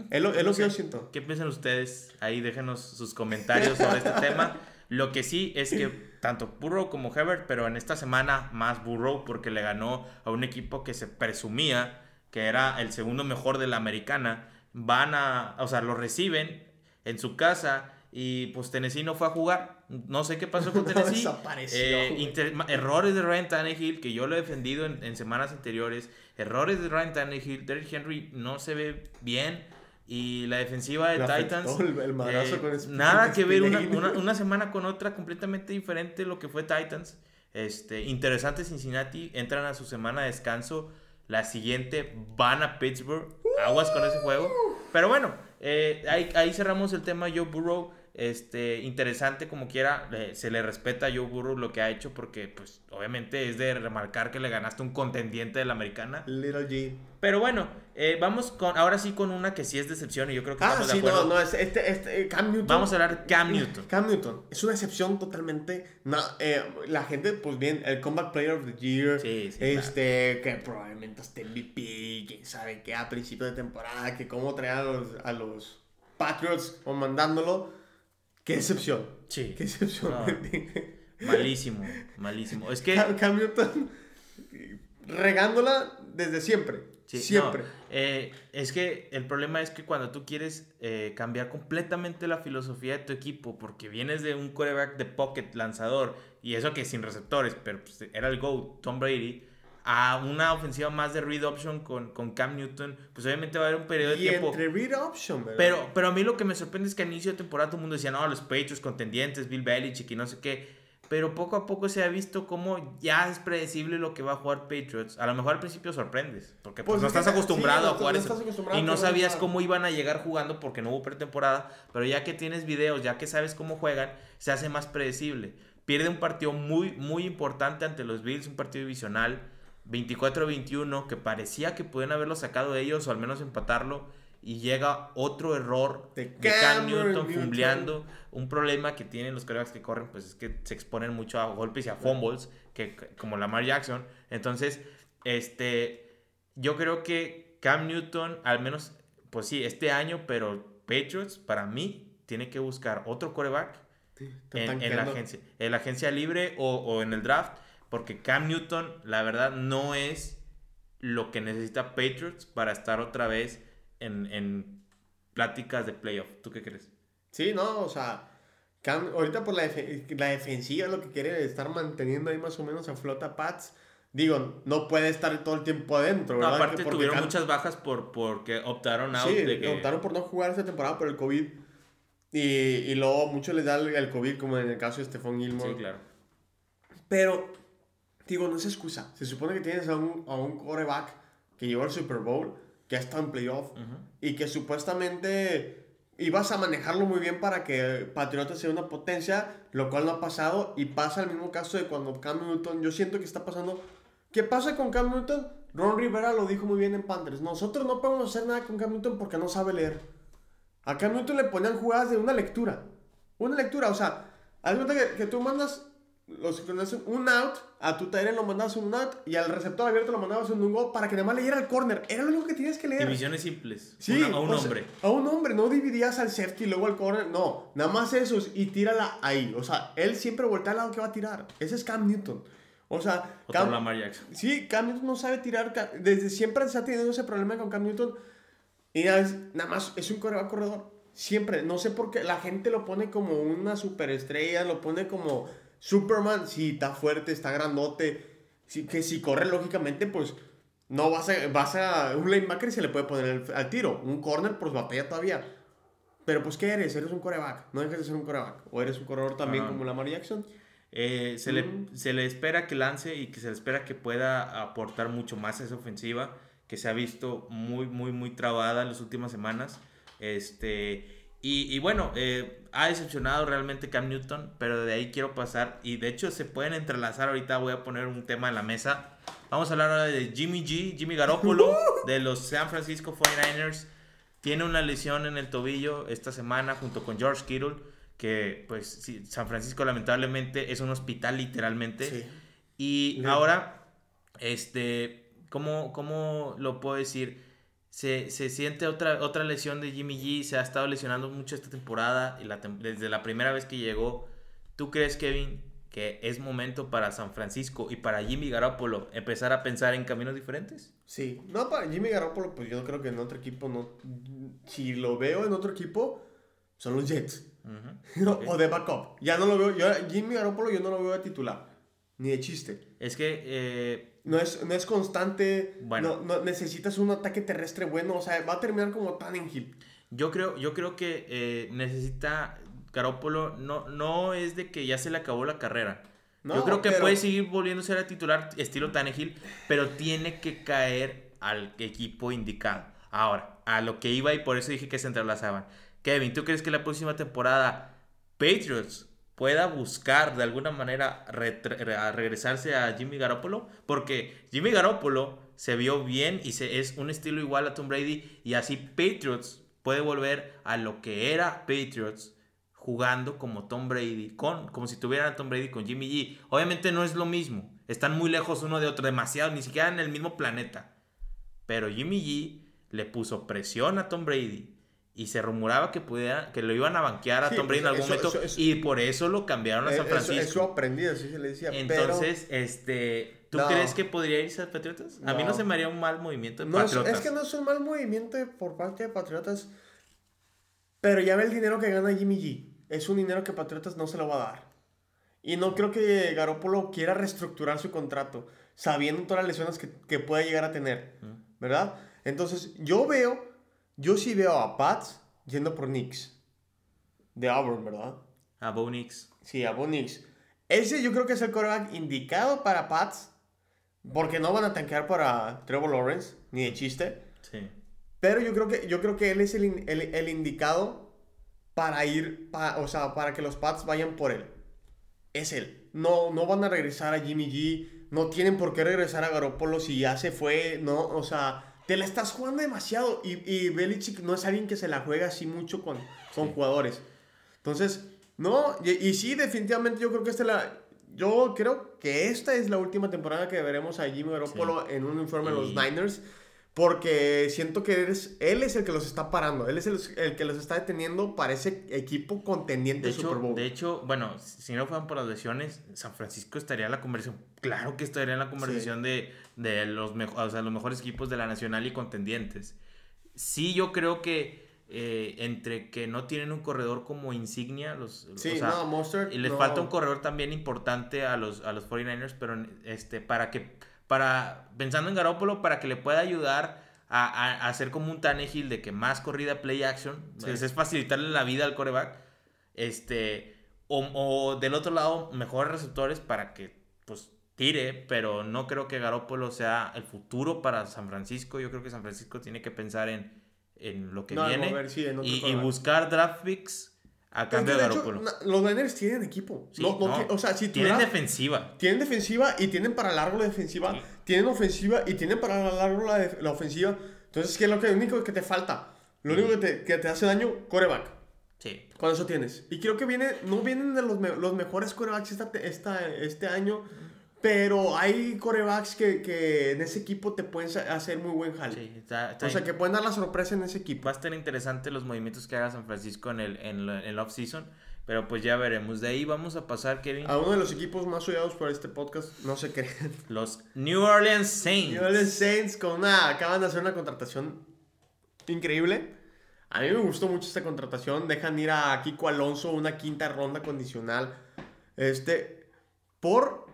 Es lo, es lo que yo siento. ¿Qué piensan ustedes? Ahí déjenos sus comentarios sobre este tema. Lo que sí es que tanto Burrow como Herbert, pero en esta semana más Burrow porque le ganó a un equipo que se presumía que era el segundo mejor de la americana, van a, o sea, lo reciben en su casa y pues Tennessee no fue a jugar. No sé qué pasó con Tennessee. eh, errores de Ryan Tannehill, que yo lo he defendido en, en, semanas anteriores. Errores de Ryan Tannehill. Derrick Henry no se ve bien. Y la defensiva de Titans. El, eh, nada que ver una, una, una, semana con otra, completamente diferente lo que fue Titans. Este, interesante Cincinnati. Entran a su semana de descanso. La siguiente van a Pittsburgh. Aguas con ese juego. Pero bueno, eh, ahí, ahí cerramos el tema Joe Burrow. Este, interesante como quiera, se le respeta a Joe Burrow lo que ha hecho porque, pues, obviamente es de remarcar que le ganaste un contendiente de la americana. Little G. Pero bueno, eh, vamos con, ahora sí con una que sí es decepción y yo creo que ah, sí, no, no, es este, este, eh, Cam Newton. Vamos a hablar de Cam Newton. Cam Newton, es una excepción totalmente, no, eh, la gente, pues bien, el Comeback Player of the Year, sí, sí, este, que probablemente esté MVP, quién sabe qué, a principio de temporada, que cómo traer a los, a los Patriots o mandándolo, Qué excepción. Sí. Qué excepción. malísimo, malísimo. Es que. Cam, regándola desde siempre. Sí, siempre. Eh, es que el problema es que cuando tú quieres eh, cambiar completamente la filosofía de tu equipo, porque vienes de un quarterback de pocket lanzador, y eso que sin receptores, pero pues, era el GO, Tom Brady a una ofensiva más de read option con, con Cam Newton, pues obviamente va a haber un periodo de tiempo. Entre read option, ¿verdad? Pero, pero a mí lo que me sorprende es que al inicio de temporada todo el mundo decía, no, los Patriots contendientes, Bill Belichick y no sé qué. Pero poco a poco se ha visto cómo ya es predecible lo que va a jugar Patriots. A lo mejor al principio sorprendes, porque pues, pues no estás acostumbrado a jugar eso. Y no sabías cómo iban a llegar jugando porque no hubo pretemporada. Pero ya que tienes videos, ya que sabes cómo juegan, se hace más predecible. Pierde un partido muy, muy importante ante los Bills, un partido divisional 24-21, que parecía que pueden haberlo sacado de ellos o al menos empatarlo. Y llega otro error de, Cam Newton fumbleando. Un problema que tienen los corebacks que corren, pues es que se exponen mucho a golpes y a fumbles, que, como Lamar Jackson. Entonces, este, yo creo que Cam Newton, al menos, pues sí, este año, pero Patriots, para mí, tiene que buscar otro coreback en, la agencia, en la agencia libre o, o en el draft porque Cam Newton, la verdad, no es lo que necesita Patriots para estar otra vez en, pláticas de playoff. ¿Tú qué crees? Sí, no, o sea, ahorita por la, la defensiva lo que quiere es estar manteniendo ahí más o menos a flota Pats. Digo, no puede estar todo el tiempo adentro, ¿verdad? aparte tuvieron muchas bajas por, porque optaron out sí, optaron por no jugar esta temporada por el COVID. Y, y luego mucho les da el, COVID, como en el caso de Stephon Gilmore. Sí, claro. Pero digo, no es excusa. Se supone que tienes a un, a un coreback que llevó al Super Bowl, que ha estado en playoff, y que supuestamente ibas a manejarlo muy bien para que Patriotas sea una potencia, lo cual no ha pasado, y pasa el mismo caso de cuando Cam Newton, yo siento que está pasando. ¿Qué pasa con Cam Newton? Ron Rivera lo dijo muy bien en Panthers. Nosotros no podemos hacer nada con Cam Newton porque no sabe leer. A Cam Newton le ponían jugadas de una lectura. Una lectura, o sea, haz cuenta que, que tú mandas los un out, a tu Tyrell lo mandabas un out y al receptor abierto lo mandabas un go para que nada más leyera el corner. Era lo único que tenías que leer. Divisiones simples. Sí, a un hombre. a un hombre, no dividías al safety y luego al corner. No, nada más esos y tírala ahí. O sea, él siempre voltea al lado que va a tirar. Ese es Cam Newton. O sea, Cam, Lamar Jackson. Sí, Cam Newton no sabe tirar. Desde siempre se ha tenido ese problema con Cam Newton. Y nada más es un corredor. Siempre. No sé por qué la gente lo pone como una superestrella, lo pone como Superman, sí, está fuerte, está grandote. Sí, que si corre lógicamente, pues no vas a, vas a. Un linebacker se le puede poner al tiro. Un corner, pues batalla todavía. Pero pues, ¿qué eres? Eres un coreback. No dejes de ser un coreback. O eres un corredor también como Lamar Jackson. Eh, se, le, se, le, espera que lance y que se le espera que pueda aportar mucho más a esa ofensiva que se ha visto muy, muy, muy trabada en las últimas semanas. Este, y, y bueno, eh, ha decepcionado realmente Cam Newton, pero de ahí quiero pasar. Y de hecho se pueden entrelazar. Ahorita voy a poner un tema en la mesa. Vamos a hablar ahora de Jimmy G, Jimmy Garoppolo, de los San Francisco 49ers. Tiene una lesión en el tobillo esta semana junto con George Kittle, que pues San Francisco lamentablemente es un hospital literalmente. Y ahora, este, ¿cómo, ¿cómo lo puedo decir? Se, se, siente otra, otra lesión de Jimmy G. Se ha estado lesionando mucho esta temporada. Y la, desde la primera vez que llegó. ¿Tú crees, Kevin, que es momento para San Francisco y para Jimmy Garoppolo empezar a pensar en caminos diferentes? Sí. No, para Jimmy Garoppolo, pues yo creo que en otro equipo no. Si lo veo en otro equipo, son los Jets. Ujú, ok. O de backup. Ya no lo veo. Yo, Jimmy Garoppolo yo no lo veo de titular. Ni de chiste. Es que eh, No es, no es constante. Bueno. No, no- necesitas un ataque terrestre bueno. O sea, va a terminar como Tannenhill. yo creo, yo creo que eh, necesita Garoppolo, no, no es de que ya se le acabó la carrera. No, yo creo que pero- puede seguir volviéndose a titular estilo Tannehill, pero tiene que caer al equipo indicado. Ahora, a lo que iba y por eso dije que se entrelazaban. Kevin, ¿tú crees que la próxima temporada Patriots pueda buscar de alguna manera regresarse a Jimmy Garoppolo? Porque Jimmy Garoppolo se vio bien y se, es un estilo igual a Tom Brady y así Patriots puede volver a lo que era Patriots jugando como Tom Brady, con, como si tuvieran a Tom Brady con Jimmy G. Obviamente no es lo mismo, están muy lejos uno de otro, demasiado, ni siquiera en el mismo planeta. Pero Jimmy G le puso presión a Tom Brady y se rumoraba que, pudiera, que lo iban a banquear a Sí, Tom Brady en pues, algún eso- momento eso- eso- y por eso lo cambiaron a San Eh, Eso, Francisco. eso aprendí, así se le decía. Entonces, este, ¿tú No. crees que podría irse a Patriotas? A mí no No. se me haría un mal movimiento de pero no es, Patriotas. es que no es un mal movimiento por parte de Patriotas. Pero ya ve el dinero que gana Jimmy G. Es un dinero que Patriotas no se lo va a dar. Y no creo que Garoppolo quiera reestructurar su contrato, sabiendo todas las lesiones que, que pueda llegar a tener. ¿Verdad? Entonces, yo veo, yo sí veo a Pats yendo por Knicks. De Auburn, ¿verdad? A Bo Nix. Sí, a Bo Nix. Ese yo creo que es el coreback indicado para Pats. Porque no van a tanquear para Trevor Lawrence, ni de chiste. Sí. Pero yo creo que, yo creo que él es el, el- el indicado para ir, pa- o sea, para que los Pats vayan por él. Es él. No, no van a regresar a Jimmy G. No tienen por qué regresar a Garoppolo si ya se fue. No, o sea, te la estás jugando demasiado. Y, y Belichick no es alguien que se la juega así mucho con, con Sí. jugadores. Entonces, no, y, y sí, definitivamente yo creo que esta es la... Yo creo que esta es la última temporada que veremos a Jimmy Garoppolo en un uniforme de los Niners. Porque siento que eres, él es el que los está parando. Él es el, el que los está deteniendo para ese equipo contendiente De Super hecho, Bowl. de hecho, bueno, si no fueran por las lesiones, San Francisco estaría en la conversación. Claro que estaría en la conversación de, de los, mejo- o sea, los mejores equipos de la nacional y contendientes. Sí, yo creo que eh, entre que no tienen un corredor como insignia, los, sí, o sea, no, y les no. falta un corredor también importante a los, a los 49ers, pero este, para que, para, pensando en Garoppolo, para que le pueda ayudar a, a- a hacer como un Tannehill de que más corrida play action, Sí. es, facilitarle la vida al coreback, este, o, o del otro lado, mejores receptores para que, pues, tire, pero no creo que Garoppolo sea el futuro para San Francisco, yo creo que San Francisco tiene que pensar en, en lo que No, viene mover, sí, y, y buscar draft picks a cambio de Garoppolo. los Niners tienen equipo. Sí, No- no no. ti- o sea, si Tienen defensiva. tienen defensiva y tienen para largo la defensiva. Sí. Tienen ofensiva y tienen para largo la, la ofensiva. Entonces, ¿qué es lo, que, lo único que te falta? Lo único que te, que te hace daño, coreback. Sí. Con eso tienes. Y creo que viene, no vienen de los, me- los mejores corebacks esta, esta, este año, pero hay corebacks que, que en ese equipo te pueden hacer muy buen jale. Sí, está, está o sea, que pueden dar la sorpresa en ese equipo. va a estar interesante los movimientos que haga San Francisco en el, en el off-season, pero pues ya veremos. De ahí vamos a pasar, Kevin, A uno de los equipos más odiados por este podcast, no se creen. los New Orleans Saints. New Orleans Saints con una, acaban de hacer una contratación increíble. A mí me gustó mucho esta contratación. Dejan ir a Kiko Alonso una quinta ronda condicional. Este, por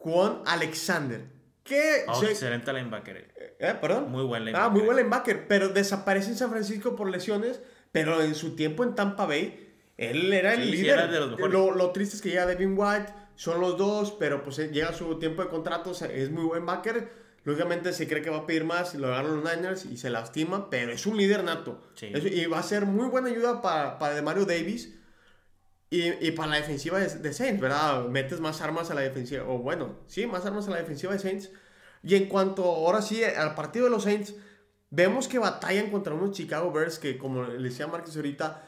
Juan Alexander. Que Oh, se- excelente linebacker. ¿Eh? ¿Perdón? Muy buen Ah, linebacker. muy buen linebacker, pero desaparece en San Francisco por lesiones, pero en su tiempo en Tampa Bay, él era el Sí, sí, líder. era de los mejores. lo, lo triste es que llega Devin White, son los dos, pero pues eh, llega su tiempo de contrato, sea, es muy buen backer. Lógicamente se cree que va a pedir más, lo agarran los Niners y se lastima, pero es un líder nato. Sí. Es- y va a ser muy buena ayuda para, para Mario Davis. Y, y para la defensiva de, Saints, ¿verdad? Metes más armas a la defensiva, o bueno, sí, más armas a la defensiva de Saints. Y en cuanto ahora sí al partido de los Saints, vemos que batallan contra unos Chicago Bears que, como le decía Márquez ahorita,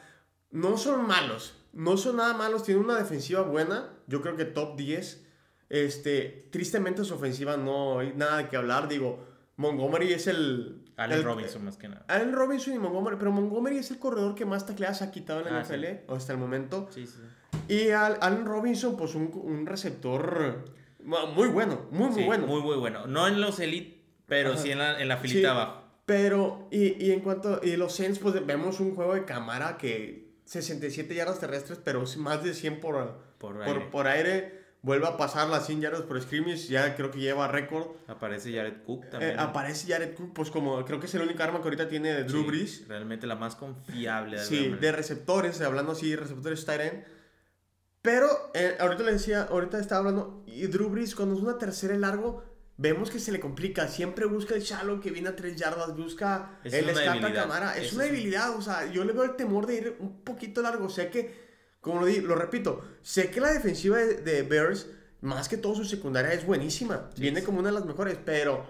no son malos, no son nada malos, tienen una defensiva buena, yo creo que top 10. Este, tristemente su ofensiva no hay nada que hablar, digo, Montgomery es el... Allen el- Robinson más que nada. Allen Robinson y Montgomery, pero Montgomery es el corredor que más tacleadas ha quitado en la Ah, sí. NFL hasta el momento. Sí, sí. Y Al- Allen Robinson, pues un, un receptor muy bueno, muy, muy Sí, bueno. Muy, muy bueno. No en los elite, pero Ajá. sí en la, en la filita abajo. Pero, y, y en cuanto, y los Saints, pues vemos un juego de cámara que 67 yardas terrestres, pero más de 100 por, Por por, aire. por aire. Vuelve a pasar las 100 yardas por scrimmage, ya creo que lleva récord. Aparece Jared Cook Eh, también. aparece Jared Cook, pues como creo que es el único arma que ahorita tiene de Drew Sí, Brees. Realmente la más confiable. de Sí, de receptores, hablando así, receptores tight. Pero eh, ahorita le decía, ahorita estaba hablando, y Drew Brees, cuando es una tercera y largo, vemos que se le complica. Siempre busca el shallow que viene a tres yardas, busca Es el escape a cámara. Es Eso una debilidad, o sea, yo le veo el temor de ir un poquito largo. Sé que, como lo, di, lo repito, sé que la defensiva de, de Bears, más que todo su secundaria, es buenísima. Sí, viene sí. como una de las mejores, pero,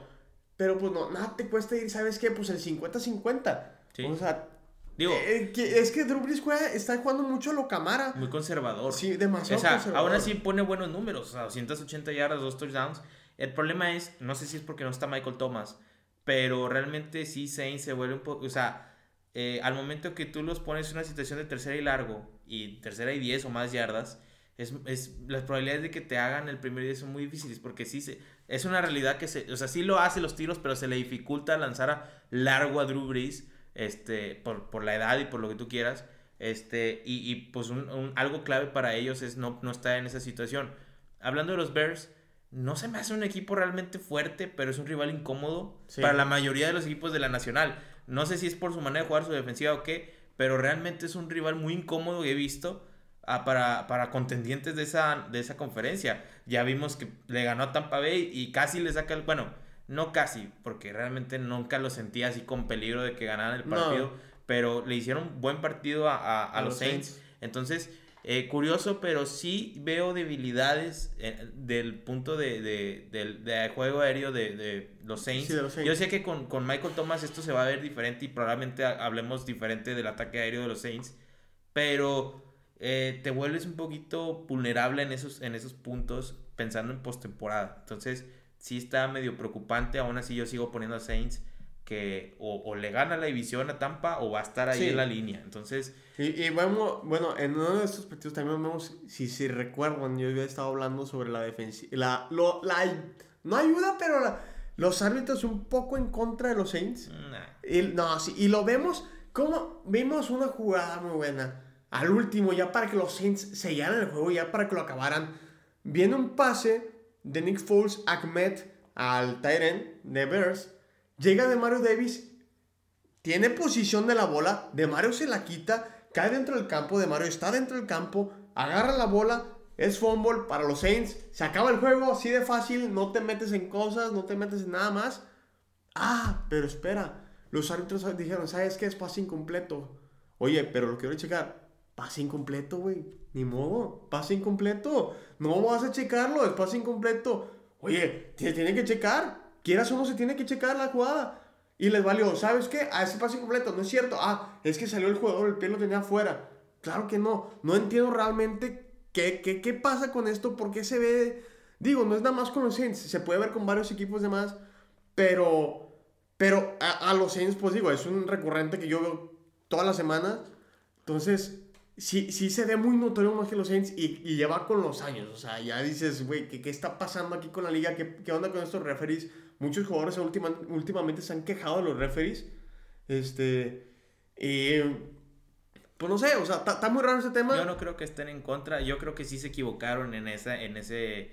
pero pues no, nada te cuesta ir, ¿sabes qué? Pues el 50-50. Sí. O sea, Digo, eh, que- es que Drew Brees juega, está jugando mucho a lo camara. muy conservador. Sí, demasiado O sea, conservador. aún así pone buenos números. O sea, 280 yardas, dos touchdowns. El problema es, no sé si es porque no está Michael Thomas, pero realmente sí Saints se vuelve un poco. O sea, eh, al momento que tú los pones en una situación de tercera y largo, y tercera y 10 o más yardas, es, es, las probabilidades de que te hagan el primer día son muy difíciles, porque sí se, es una realidad que se. O sea, sí lo hace los tiros, pero se le dificulta lanzar a largo a Drew Brees, este, por, por la edad y por lo que tú quieras. Este, y, y, pues un, un- algo clave para ellos es no, no estar en esa situación. Hablando de los Bears, no se me hace un equipo realmente fuerte, pero es un rival incómodo Sí. para la mayoría de los equipos de la Nacional. No sé si es por su manera de jugar, su defensiva o qué, pero realmente es un rival muy incómodo que he visto ah, para, para contendientes de esa, de esa conferencia. Ya vimos que le ganó a Tampa Bay y casi le saca el... Bueno, no casi, porque realmente nunca lo sentía así con peligro de que ganaran el No. partido, pero le hicieron buen partido a, a- a A los los Saints. Saints. Entonces, eh, curioso, pero sí veo debilidades eh, del punto de, de- del juego aéreo de, de los Saints. Sí, de los Saints. Yo sé que con, con Michael Thomas esto se va a ver diferente y probablemente ha- hablemos diferente del ataque aéreo de los Saints, pero eh, te vuelves un poquito vulnerable en esos, en esos puntos pensando en postemporada. Entonces, sí está medio preocupante. Aún así, yo sigo poniendo a Saints que o, o le gana la división a Tampa o va a estar ahí Sí. en la línea. Entonces, Y, y bueno, bueno, en uno de estos partidos también vemos, si se recuerdan, yo había estado hablando sobre la defensiva, la, lo- la, no ayuda, pero la- los árbitros un poco en contra de los Saints. nah. Y, no, sí, y lo vemos, como vimos una jugada muy buena. Al último, ya para que los Saints sellaran el juego, ya para que lo acabaran. Viene un pase de Nick Foles Ahmed al Tyrant de Bears. Llega de Mario Davis, tiene posición de la bola, de Mario se la quita, cae dentro del campo, de Mario está dentro del campo, agarra la bola, es fumble para los Saints, se acaba el juego así de fácil, no te metes en cosas, no te metes en nada más. Ah, pero espera, los árbitros dijeron, ¿sabes qué? Es pase incompleto. Oye, pero lo quiero checar. Pase incompleto, güey. Ni modo, pase incompleto. No vas a checarlo, es pase incompleto. Oye, tiene que checar. Quieras o no, se tiene que checar la jugada. Y les valió, ¿sabes qué? Ah, ese pase incompleto, no es cierto. Ah, es que salió el jugador, el pie lo tenía afuera. Claro que no. No entiendo realmente qué, qué, qué pasa con esto, por qué se ve... Digo, no es nada más con los Saints, se puede ver con varios equipos de más, pero... Pero a, a los Saints, pues digo, es un recurrente que yo veo todas las semanas. Entonces, sí, sí se ve muy notorio más que los Saints y, y lleva con los años. O sea, ya dices, güey, ¿qué, ¿qué está pasando aquí con la liga? ¿Qué, qué onda con estos referees? Muchos jugadores última- últimamente se han quejado de los referees. Este. Y. Pues no sé, o sea, está muy raro ese tema. Yo no creo que estén en contra. Yo creo que sí se equivocaron en esa, en ese,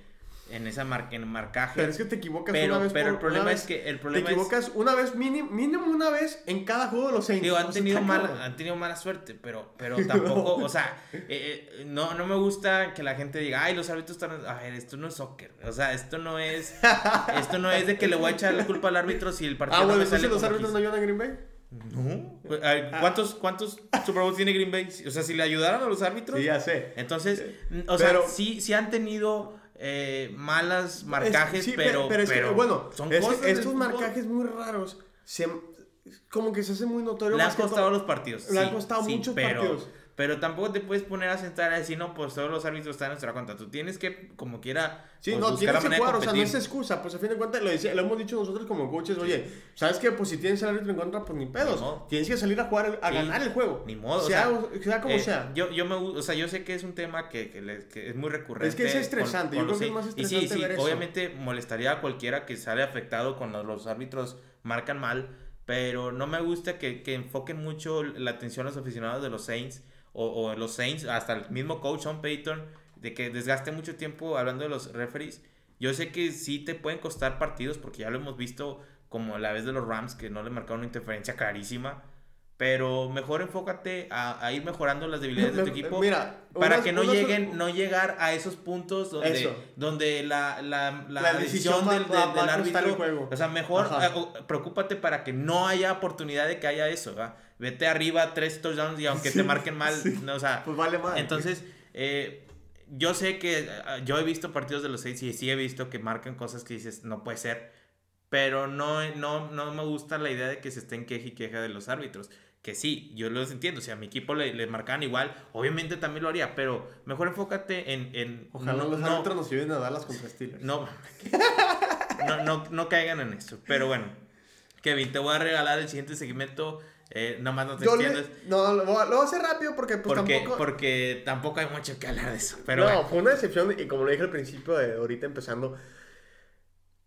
en esa mar- en marcaje. pero es que te equivocas Pero, una vez pero por- el problema es que el Te problema es equivocas una vez, mínimo, mínimo una vez en cada juego de los Saints. Digo, han tenido, mala, han tenido mala suerte, pero, pero tampoco, o sea, eh, eh, no, no me gusta que la gente diga, ay, los árbitros están, a ver, esto no es soccer, o sea, esto no es, esto no es de que le voy a echar la culpa al árbitro si el partido Ah, no bueno, sale los árbitros no quise". ayudan a Green Bay. No, Pues, a ver, ¿cuántos, ¿cuántos Super Bowls tiene Green Bay? O sea, si le ayudaron a los árbitros, Sí, ya sé. entonces, o Pero- sea, sí, sí han tenido eh, malas marcajes, Es- sí, pero, pero es que, pero bueno, son es cosas estos marcajes muy raros, se, como que se hace muy notorio. Le que costado todo- los partidos. Le sí, costado sí, muchos pero, partidos. Pero tampoco te puedes poner a sentar a decir, no, pues todos los árbitros están en nuestra contra. Tú tienes que, como quiera, Sí, pues, no, buscar tienes la que jugar, de o sea, no es excusa. Pues a fin de cuentas, lo, dice- lo hemos dicho nosotros como coaches, oye, ¿sabes qué? Pues si tienes el árbitro en contra, pues ni pedos. Modo. Tienes que salir a jugar, a Sí, ganar el juego. Ni modo, Sea, o sea, sea como eh, sea. Yo, yo, me, o sea, yo sé que es un tema que, que, le- que es muy recurrente. Es que es con- estresante, yo los creo que es más Y sí, estresante sí, ver eso. obviamente molestaría a cualquiera que sale afectado cuando los árbitros marcan mal, pero no me gusta que, que enfoquen mucho la atención a los aficionados de los Saints o, o los Saints, hasta el mismo coach Sean Payton, de que desgaste mucho tiempo hablando de los referees. Yo sé que sí te pueden costar partidos porque ya lo hemos visto como la vez de los Rams que no le marcaron una interferencia clarísima. Pero mejor enfócate a, a ir mejorando las debilidades de tu equipo Mira, para unas- que no unas- lleguen, no llegar a esos puntos donde, Eso. donde la, la, la La decisión va- del, va- del- va del a costar árbitro. O sea, mejor o- preocúpate para que no haya oportunidad de que haya eso. ¿va? Vete arriba tres touchdowns y aunque Sí, te marquen mal, sí. no, o sea, Pues vale más. entonces, eh, yo sé que eh, yo he visto partidos de los seis y sí he visto que marcan cosas que dices, no puede ser. Pero no, no, no me gusta la idea de que se estén queja y queja de los árbitros. Que sí, yo los entiendo. Si a mi equipo le, le marcaban igual, obviamente también lo haría. Pero mejor enfócate en. en Ojalá no, los no, árbitros nos lleven a Dallas contra Steelers. no, no, no, no caigan en eso. Pero bueno, Kevin, te voy a regalar el siguiente segmento. Eh, nada más no te Yo le- extiendas. no, lo, voy a- lo voy a hacer rápido porque pues Porque, tampoco... porque tampoco hay mucho que hablar de eso. Pero no, bueno. fue una decepción y como lo dije al principio de ahorita empezando,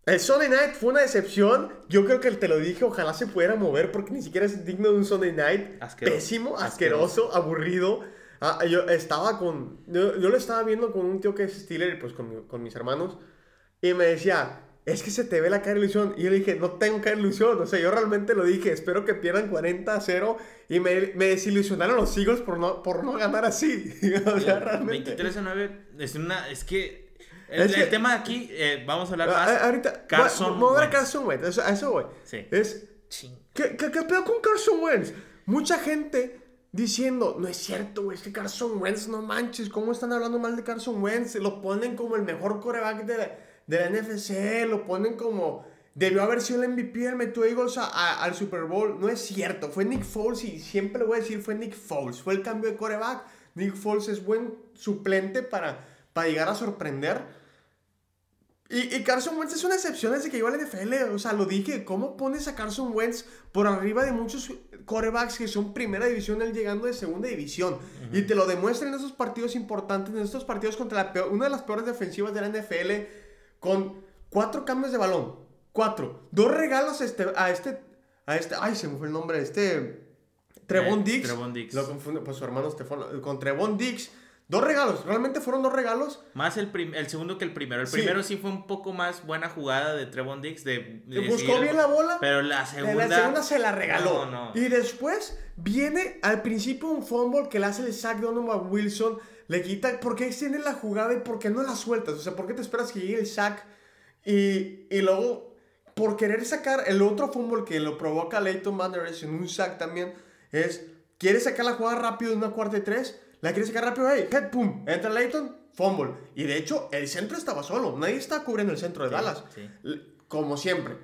el Sunday Night fue una decepción. Yo creo que te lo dije, ojalá se pudiera mover porque ni siquiera es digno de un Sunday Night. Asqueroso. Pésimo, Asqueroso. asqueroso, aburrido. Ah, yo estaba con, yo, yo lo estaba viendo con un tío que es Steeler pues con, con mis hermanos y me decía, es que se te ve la cara de ilusión. Y yo le dije, no tengo cara de ilusión. O sea, yo realmente lo dije, espero que pierdan 40 a 0. Y me, me desilusionaron los Eagles por no, por no ganar así. o sea, realmente. 23 a 9 es una. Es que. El, Es el que- tema de aquí, eh, vamos a hablar Ah, más. ah, ahorita, Carson voy a. Carson Wentz, eso- a eso voy. Sí. Es, Ching. ¿qué, qué, qué pedo con Carson Wentz? Mucha gente diciendo, no es cierto, güey, es que Carson Wentz, no manches, ¿cómo están hablando mal de Carson Wentz? Lo ponen como el mejor coreback de la, de la NFC, lo ponen como, debió haber sido el MVP, el metió Eagles a- a- al Super Bowl. No es cierto, fue Nick Foles y siempre lo voy a decir, fue Nick Foles, fue el cambio de coreback. Nick Foles es buen suplente para, para llegar a sorprender. Y, y Carson Wentz es una excepción desde que llegó a la NFL. O sea, lo dije. ¿Cómo pones a Carson Wentz por arriba de muchos corebacks que son primera división, él llegando de segunda división? Y te lo demuestra en esos partidos importantes, en estos partidos contra la peor- una de las peores defensivas de la NFL, con cuatro cambios de balón. Cuatro. Dos regalos a este. A este, a este ay, se me fue el nombre. Este. Trevon Eh, Diggs. Trevon Diggs. Lo confunde, pues su hermano Stefano. Con Trevon Diggs. Dos regalos. Realmente fueron dos regalos. Más el, el segundo que el primero. El Sí. primero sí fue un poco más buena jugada de Trevon Diggs. De, de Buscó bien la bola. Pero la segunda. la segunda se la regaló. No, no. Y después viene al principio un fumble que le hace el sack de Donovan Wilson. Le quita. ¿Por qué extiende la jugada y por qué no la sueltas? O sea, ¿por qué te esperas que llegue el sack? Y, y luego, por querer sacar el otro fumble que lo provoca Leighton Esch en un sack también, es. Quiere sacar la jugada rápido en una cuarta y tres. La quiere sacar rápido ahí. Head, pum. Entra Leighton, fumble. Y de hecho, el centro estaba solo. Nadie está cubriendo el centro de Sí, Dallas. sí. Como siempre.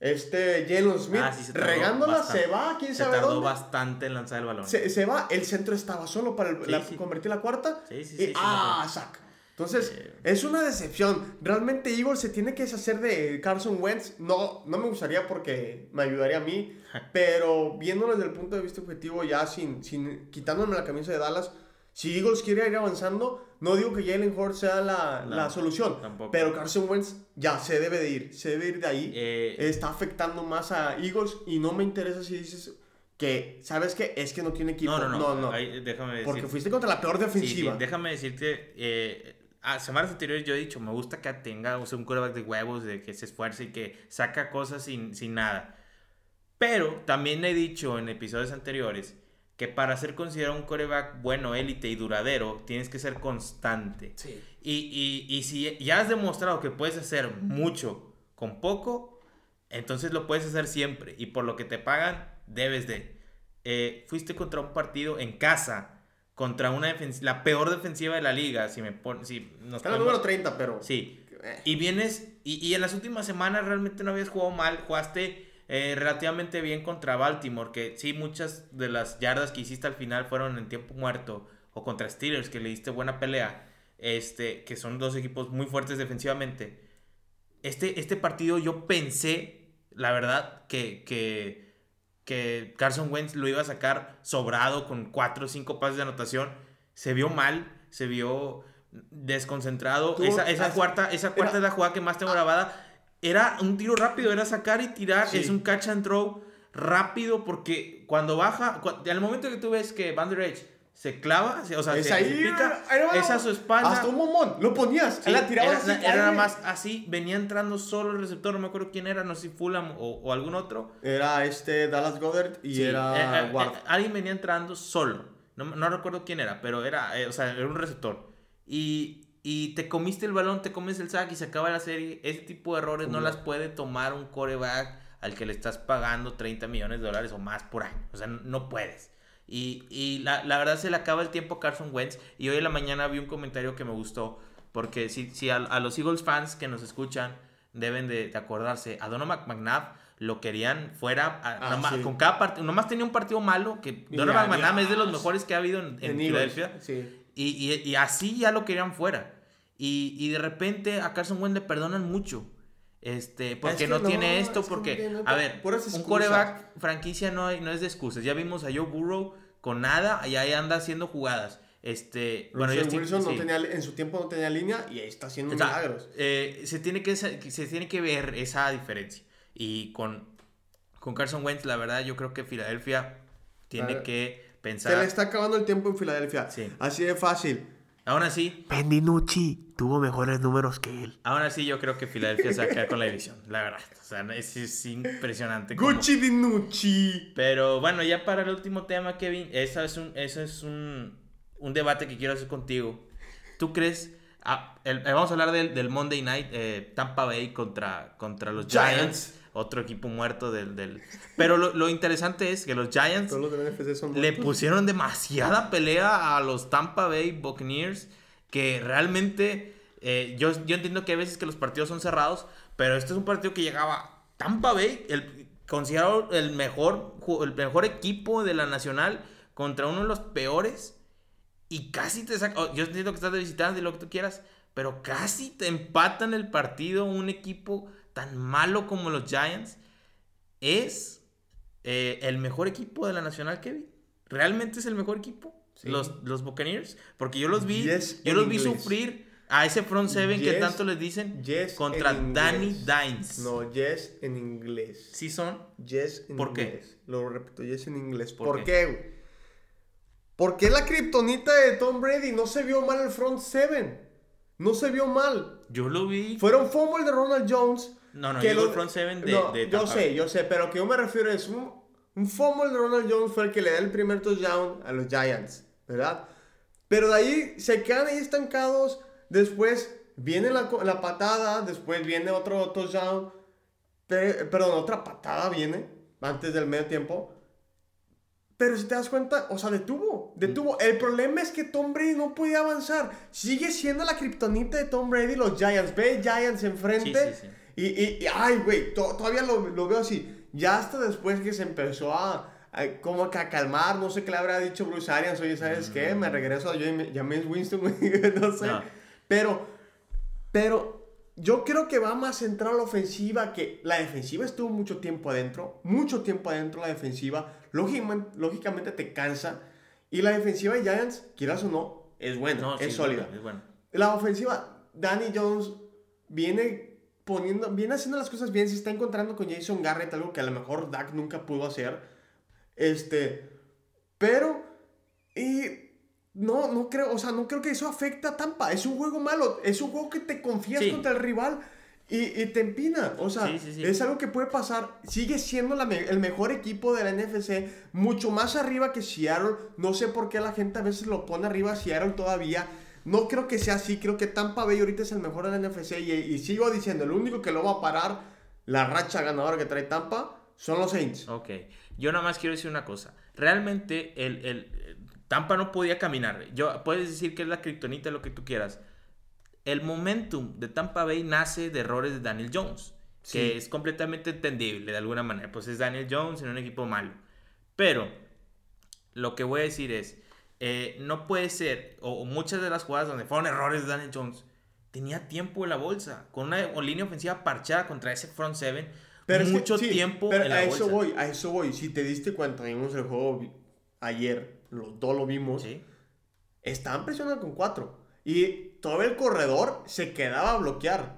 Este Jalen Smith Ah, sí, se regándola, bastante. se va, quién Se sabe tardó dónde. bastante en lanzar el balón. Se, se va, el centro estaba solo para el- Sí, la- sí. convertir la cuarta. Sí, sí, y, ah, no saca. Entonces, Eh. es una decepción. Realmente Eagles se tiene que deshacer de Carson Wentz. No, no me gustaría porque me ayudaría a mí. pero viéndolo desde el punto de vista objetivo, ya sin, sin quitándome la camisa de Dallas, si Eagles quiere ir avanzando, no digo que Jalen Hurts sea la, No, la solución. tampoco. Pero Carson Wentz ya se debe de ir. Se debe ir de ahí Eh, está afectando más a Eagles y no me interesa si dices que, ¿sabes qué? Es que no tiene equipo. no, no, no. no. Ahí, déjame decir. Porque fuiste contra la peor Sí, sí, defensiva. déjame decirte, eh, a semanas anteriores yo he dicho, me gusta que tenga o sea, un quarterback de huevos, de que se esfuerce y que saca cosas sin, sin nada. Pero también he dicho en episodios anteriores que para ser considerado un quarterback bueno, élite y duradero, tienes que ser constante. Sí. Y, y, y si ya has demostrado que puedes hacer mucho con poco, entonces lo puedes hacer siempre. Y por lo que te pagan, debes de. Eh, fuiste contra un partido en casa, contra una la peor defensiva de la liga. Si me pon- si nos Está en el número 30, pero... Sí. Eh. Y vienes, y, y en las últimas semanas realmente no habías jugado mal, jugaste eh, relativamente bien contra Baltimore, que sí, muchas de las yardas que hiciste al final fueron en tiempo muerto, o contra Steelers, que le diste buena pelea, este, que son dos equipos muy fuertes defensivamente. Este, este partido yo pensé, la verdad, que, que, que Carson Wentz lo iba a sacar sobrado con cuatro o cinco pases de anotación. Se vio mal, se vio desconcentrado. Esa, esa ah, cuarta, esa cuarta es la jugada que más tengo grabada. Era un tiro rápido, era sacar y tirar. Sí. Es un catch and throw rápido porque cuando baja, cu- al momento que tú ves que Van Der Esch se clava, o sea, Es se, ahí, se pica, ahí va. es a su espalda. Hasta un momón. Lo ponías. Sí, la tirabas era, así, era aire. más así, venía entrando solo el receptor, no me acuerdo quién era, no sé si Fulham o, o algún otro. Era este Dallas Goddard y Sí, era eh, eh, Ward. eh, alguien venía entrando solo, no, no recuerdo quién era, pero era, eh, o sea, era un receptor. Y, y te comiste el balón, te comes el sack y se acaba la serie. Ese tipo de errores no las puede tomar un coreback al que le estás pagando 30 millones de dólares o más por año. O sea, no, puedes. Y, y la, la verdad se le acaba el tiempo a Carson Wentz. Y hoy en la mañana vi un comentario que me gustó. Porque si, si a, a los Eagles fans que nos escuchan deben de, de acordarse, a Donovan McNabb lo querían fuera a- Ah, nomás- sí. con cada partido. Nomás tenía un partido malo que Donovan McNabb es de los mejores que ha habido en, en Filadelfia. Sí. Y, y- y así ya lo querían fuera. Y, y de repente a Carson Wentz le perdonan mucho. Este, porque que no, no, tiene es esto, que porque, tiene- a ver, un coreback franquicia no, hay- no es de excusas. Ya vimos a Joe Burrow con nada y ahí anda haciendo jugadas. Este, bueno, Wilson no sí. tenía, en su tiempo no tenía línea y ahí está haciendo O sea, milagros. eh, se, tiene que, se tiene que ver esa diferencia. Y con, con Carson Wentz, la verdad, yo creo que Filadelfia tiene Claro. Que Se pensar. le está acabando el tiempo en Filadelfia. Sí. Así de fácil. Aún así, Pendinucci tuvo mejores números que él. Aún así, yo creo que Filadelfia se va a quedar con la división, la verdad. O sea, es, es impresionante. cómo- Gucci Dinucci. Pero bueno, ya para el último tema, Kevin, eso es un, eso es un, un debate que quiero hacer contigo. ¿Tú crees? ah, el- eh, vamos a hablar del, del Monday Night, eh, Tampa Bay contra, contra los Giants. Giants. Otro equipo muerto del... del... Pero lo, lo interesante es que los Giants los son le pusieron demasiada pelea a los Tampa Bay Buccaneers que realmente eh, yo, yo entiendo que a veces que los partidos son cerrados, pero este es un partido que llegaba Tampa Bay, el, considerado el mejor, el mejor equipo de la nacional contra uno de los peores y casi te saca, oh, yo entiendo que estás de visitante y lo que tú quieras, pero casi te empatan el partido un equipo tan malo como los Giants. Es eh, el mejor equipo de la Nacional, Kevin. ¿Realmente es el mejor equipo? Sí. Los, los Buccaneers. Porque yo los vi, Yes yo los vi sufrir a ese front seven que tanto les dicen yes contra Danny. Dines. No, yes en inglés. Sí son. Yes en ¿Por qué? inglés. Lo repito, yes en inglés. ¿Por ¿Por, qué? qué, güey? Porque la kriptonita de Tom Brady no se vio mal el front seven. No se vio mal. Yo lo vi. Fueron fumble de Ronald Jones. No, no, que yo lo- el front seven de, No, de yo Tampa sé, Bay. yo sé, pero que yo me refiero es un, un fumble de Ronald Jones fue el que le da el primer touchdown a los Giants, ¿verdad? Pero de ahí se quedan ahí estancados. Después viene la, la patada, después viene otro touchdown. pe- perdón, otra patada viene antes del medio tiempo. Pero si te das cuenta, o sea, detuvo, detuvo. El problema es que Tom Brady no podía avanzar. Sigue siendo la kriptonita de Tom Brady los Giants. Ve Giants enfrente. Sí, sí, sí. Y, y, y, ay, güey, to- todavía lo, lo veo así. Ya hasta después que se empezó a, a- como que a calmar, no sé qué le habrá dicho Bruce Arians, oye, ¿sabes qué? Me regreso a James Winston, no sé. No. Pero, pero yo creo que va más centrado a la ofensiva, que la defensiva estuvo mucho tiempo adentro, mucho tiempo adentro la defensiva, lógicamente, lógicamente te cansa. Y la defensiva de Giants, quieras o no, es buena, No, sí, es sólida. bueno, es bueno. La ofensiva, Danny Jones viene poniendo, viene haciendo las cosas bien, se está encontrando con Jason Garrett, algo que a lo mejor Dak nunca pudo hacer. Este, pero, y no, no creo, o sea, no creo que eso afecte a Tampa. Es un juego malo, es un juego que te confías Sí. contra el rival y, y te empina. O sea, Sí, sí, sí. es algo que puede pasar. Sigue siendo la me- el mejor equipo de la NFC, mucho más arriba que Seattle. No sé por qué la gente a veces lo pone arriba a Seattle todavía. No creo que sea así, creo que Tampa Bay ahorita es el mejor de la NFC y, y sigo diciendo, el único que lo va a parar la racha ganadora que trae Tampa son los Saints. Ok, yo nada más quiero decir una cosa. Realmente el, el- Tampa no podía caminar. Yo, puedes decir que es la kriptonita, lo que tú quieras. El momentum de Tampa Bay nace de errores de Daniel Jones, que es completamente entendible de alguna manera. Pues es Daniel Jones en un equipo malo. Pero lo que voy a decir es, eh, no puede ser, o, o muchas de las jugadas donde fueron errores de Daniel Jones, tenía tiempo en la bolsa, con una línea ofensiva parchada contra ese front seven, Pero es que- mucho sí, tiempo pero en la a eso voy, a eso voy. Si te diste cuenta, vimos el juego ayer, los dos lo vimos. Sí. Estaban presionando con cuatro. Y todo el corredor se quedaba a bloquear.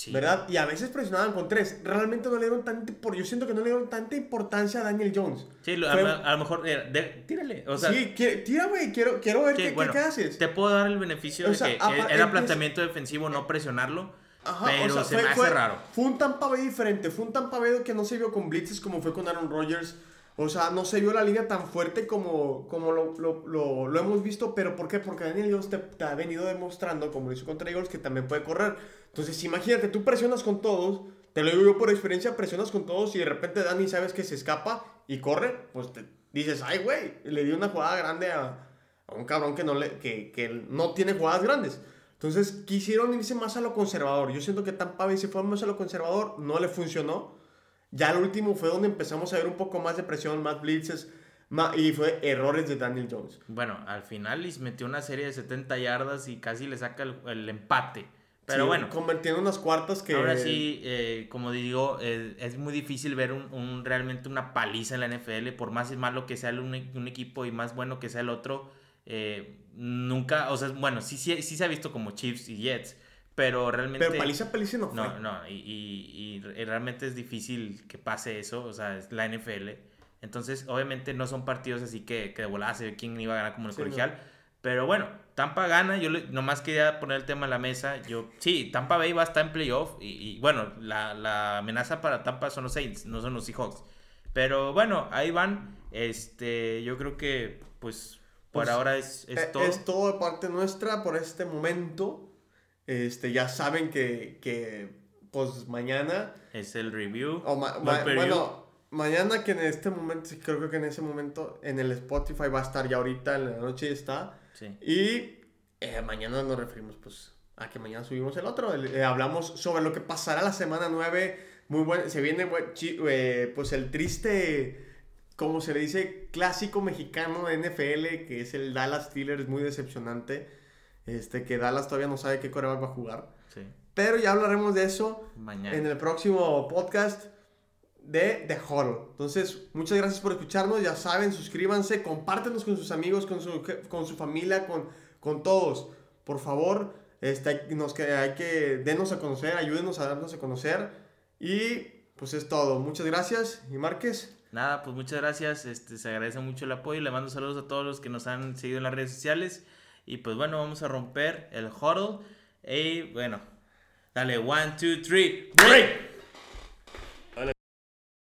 Sí. ¿Verdad? Y a veces presionaban con tres. Realmente no le dieron tanta, por, yo siento que no le dieron tanta importancia a Daniel Jones. Sí, lo- a, Fue- a lo mejor, eh, de- tírale. O sea, sí, qui- tira, güey, quiero, quiero ver que, qué, qué- bueno, qué haces. te puedo dar el beneficio O de que era planteamiento defensivo no presionarlo, Ajá, pero o sea, se fue, me hace fue- raro. Fue un Tampa Bay diferente, fue un Tampa Bay que no se vio con blitzes como fue con Aaron Rodgers. O sea, no se vio la línea tan fuerte como, como lo, lo, hemos visto. ¿Pero por qué? Porque Daniel Jones te, ha venido demostrando, como lo hizo contra Eagles, que también puede correr. Entonces, imagínate, tú presionas con todos. Te lo digo yo por experiencia, presionas con todos y de repente Dani sabes que se escapa y corre. Pues dices, ay, güey, le di una jugada grande a, a un cabrón que no, le, que, que no tiene jugadas grandes. Entonces quisieron irse más a lo conservador. Yo siento que Tampa Bay se fue más a lo conservador, no le funcionó. Ya el último fue donde empezamos a ver un poco más de presión, más blitzes, y fue errores de Daniel Jones. Bueno, al final les metió una serie de 70 yardas y casi le saca el, el empate. Pero Sí, bueno, Convirtiendo unas cuartas que... ahora sí, eh, como digo, eh, es muy difícil ver un, un- realmente una paliza en la NFL, por más malo que sea el un, un equipo y más bueno que sea el otro. eh, nunca, o sea, bueno, sí, sí, sí se ha visto como Chiefs y Jets, pero realmente... Pero paliza, paliza no fue. No, no, y, y- y realmente es difícil que pase eso, o sea, es la NFL. Entonces, obviamente no son partidos así que, que de volada se ve quién iba a ganar como el Sí, no. colegial. Pero bueno, Tampa gana, yo le- nomás quería poner el tema en la mesa. Yo, sí, Tampa Bay va a estar en playoff y, y, bueno, la, la amenaza para Tampa son los Saints, no son los Seahawks. Pero bueno, ahí van. Este, yo creo que pues por Pues, ahora es, es Eh, todo. Es todo de parte nuestra por este momento. Este, ya saben que, que pues mañana Es el review. O ma- preview. bueno, mañana que en este momento, creo que en ese momento en el Spotify va a estar ya ahorita, en la noche está. Sí. Y eh, mañana nos referimos pues a que mañana subimos el otro. Eh, hablamos sobre lo que pasará la semana 9. Muy bueno, se viene eh, pues el triste, como se le dice, clásico mexicano de NFL, que es el Dallas Steelers, muy decepcionante. Este, que Dallas todavía no sabe qué coreback va a jugar. Sí. Pero ya hablaremos de eso Mañana. en el próximo podcast de The Huddle. Entonces, muchas gracias por escucharnos. Ya saben, suscríbanse, compártenos con sus amigos, con su, con su familia, con, con todos. Por favor, este, nos, que, hay que denos a conocer, ayúdenos a darnos a conocer. Y pues es todo. Muchas gracias. Y Márquez. Nada, pues muchas gracias. Este, se agradece mucho el apoyo. Le mando saludos a todos los que nos han seguido en las redes sociales. Y pues bueno, vamos a romper el huddle. Y bueno, dale, one, two, three, break.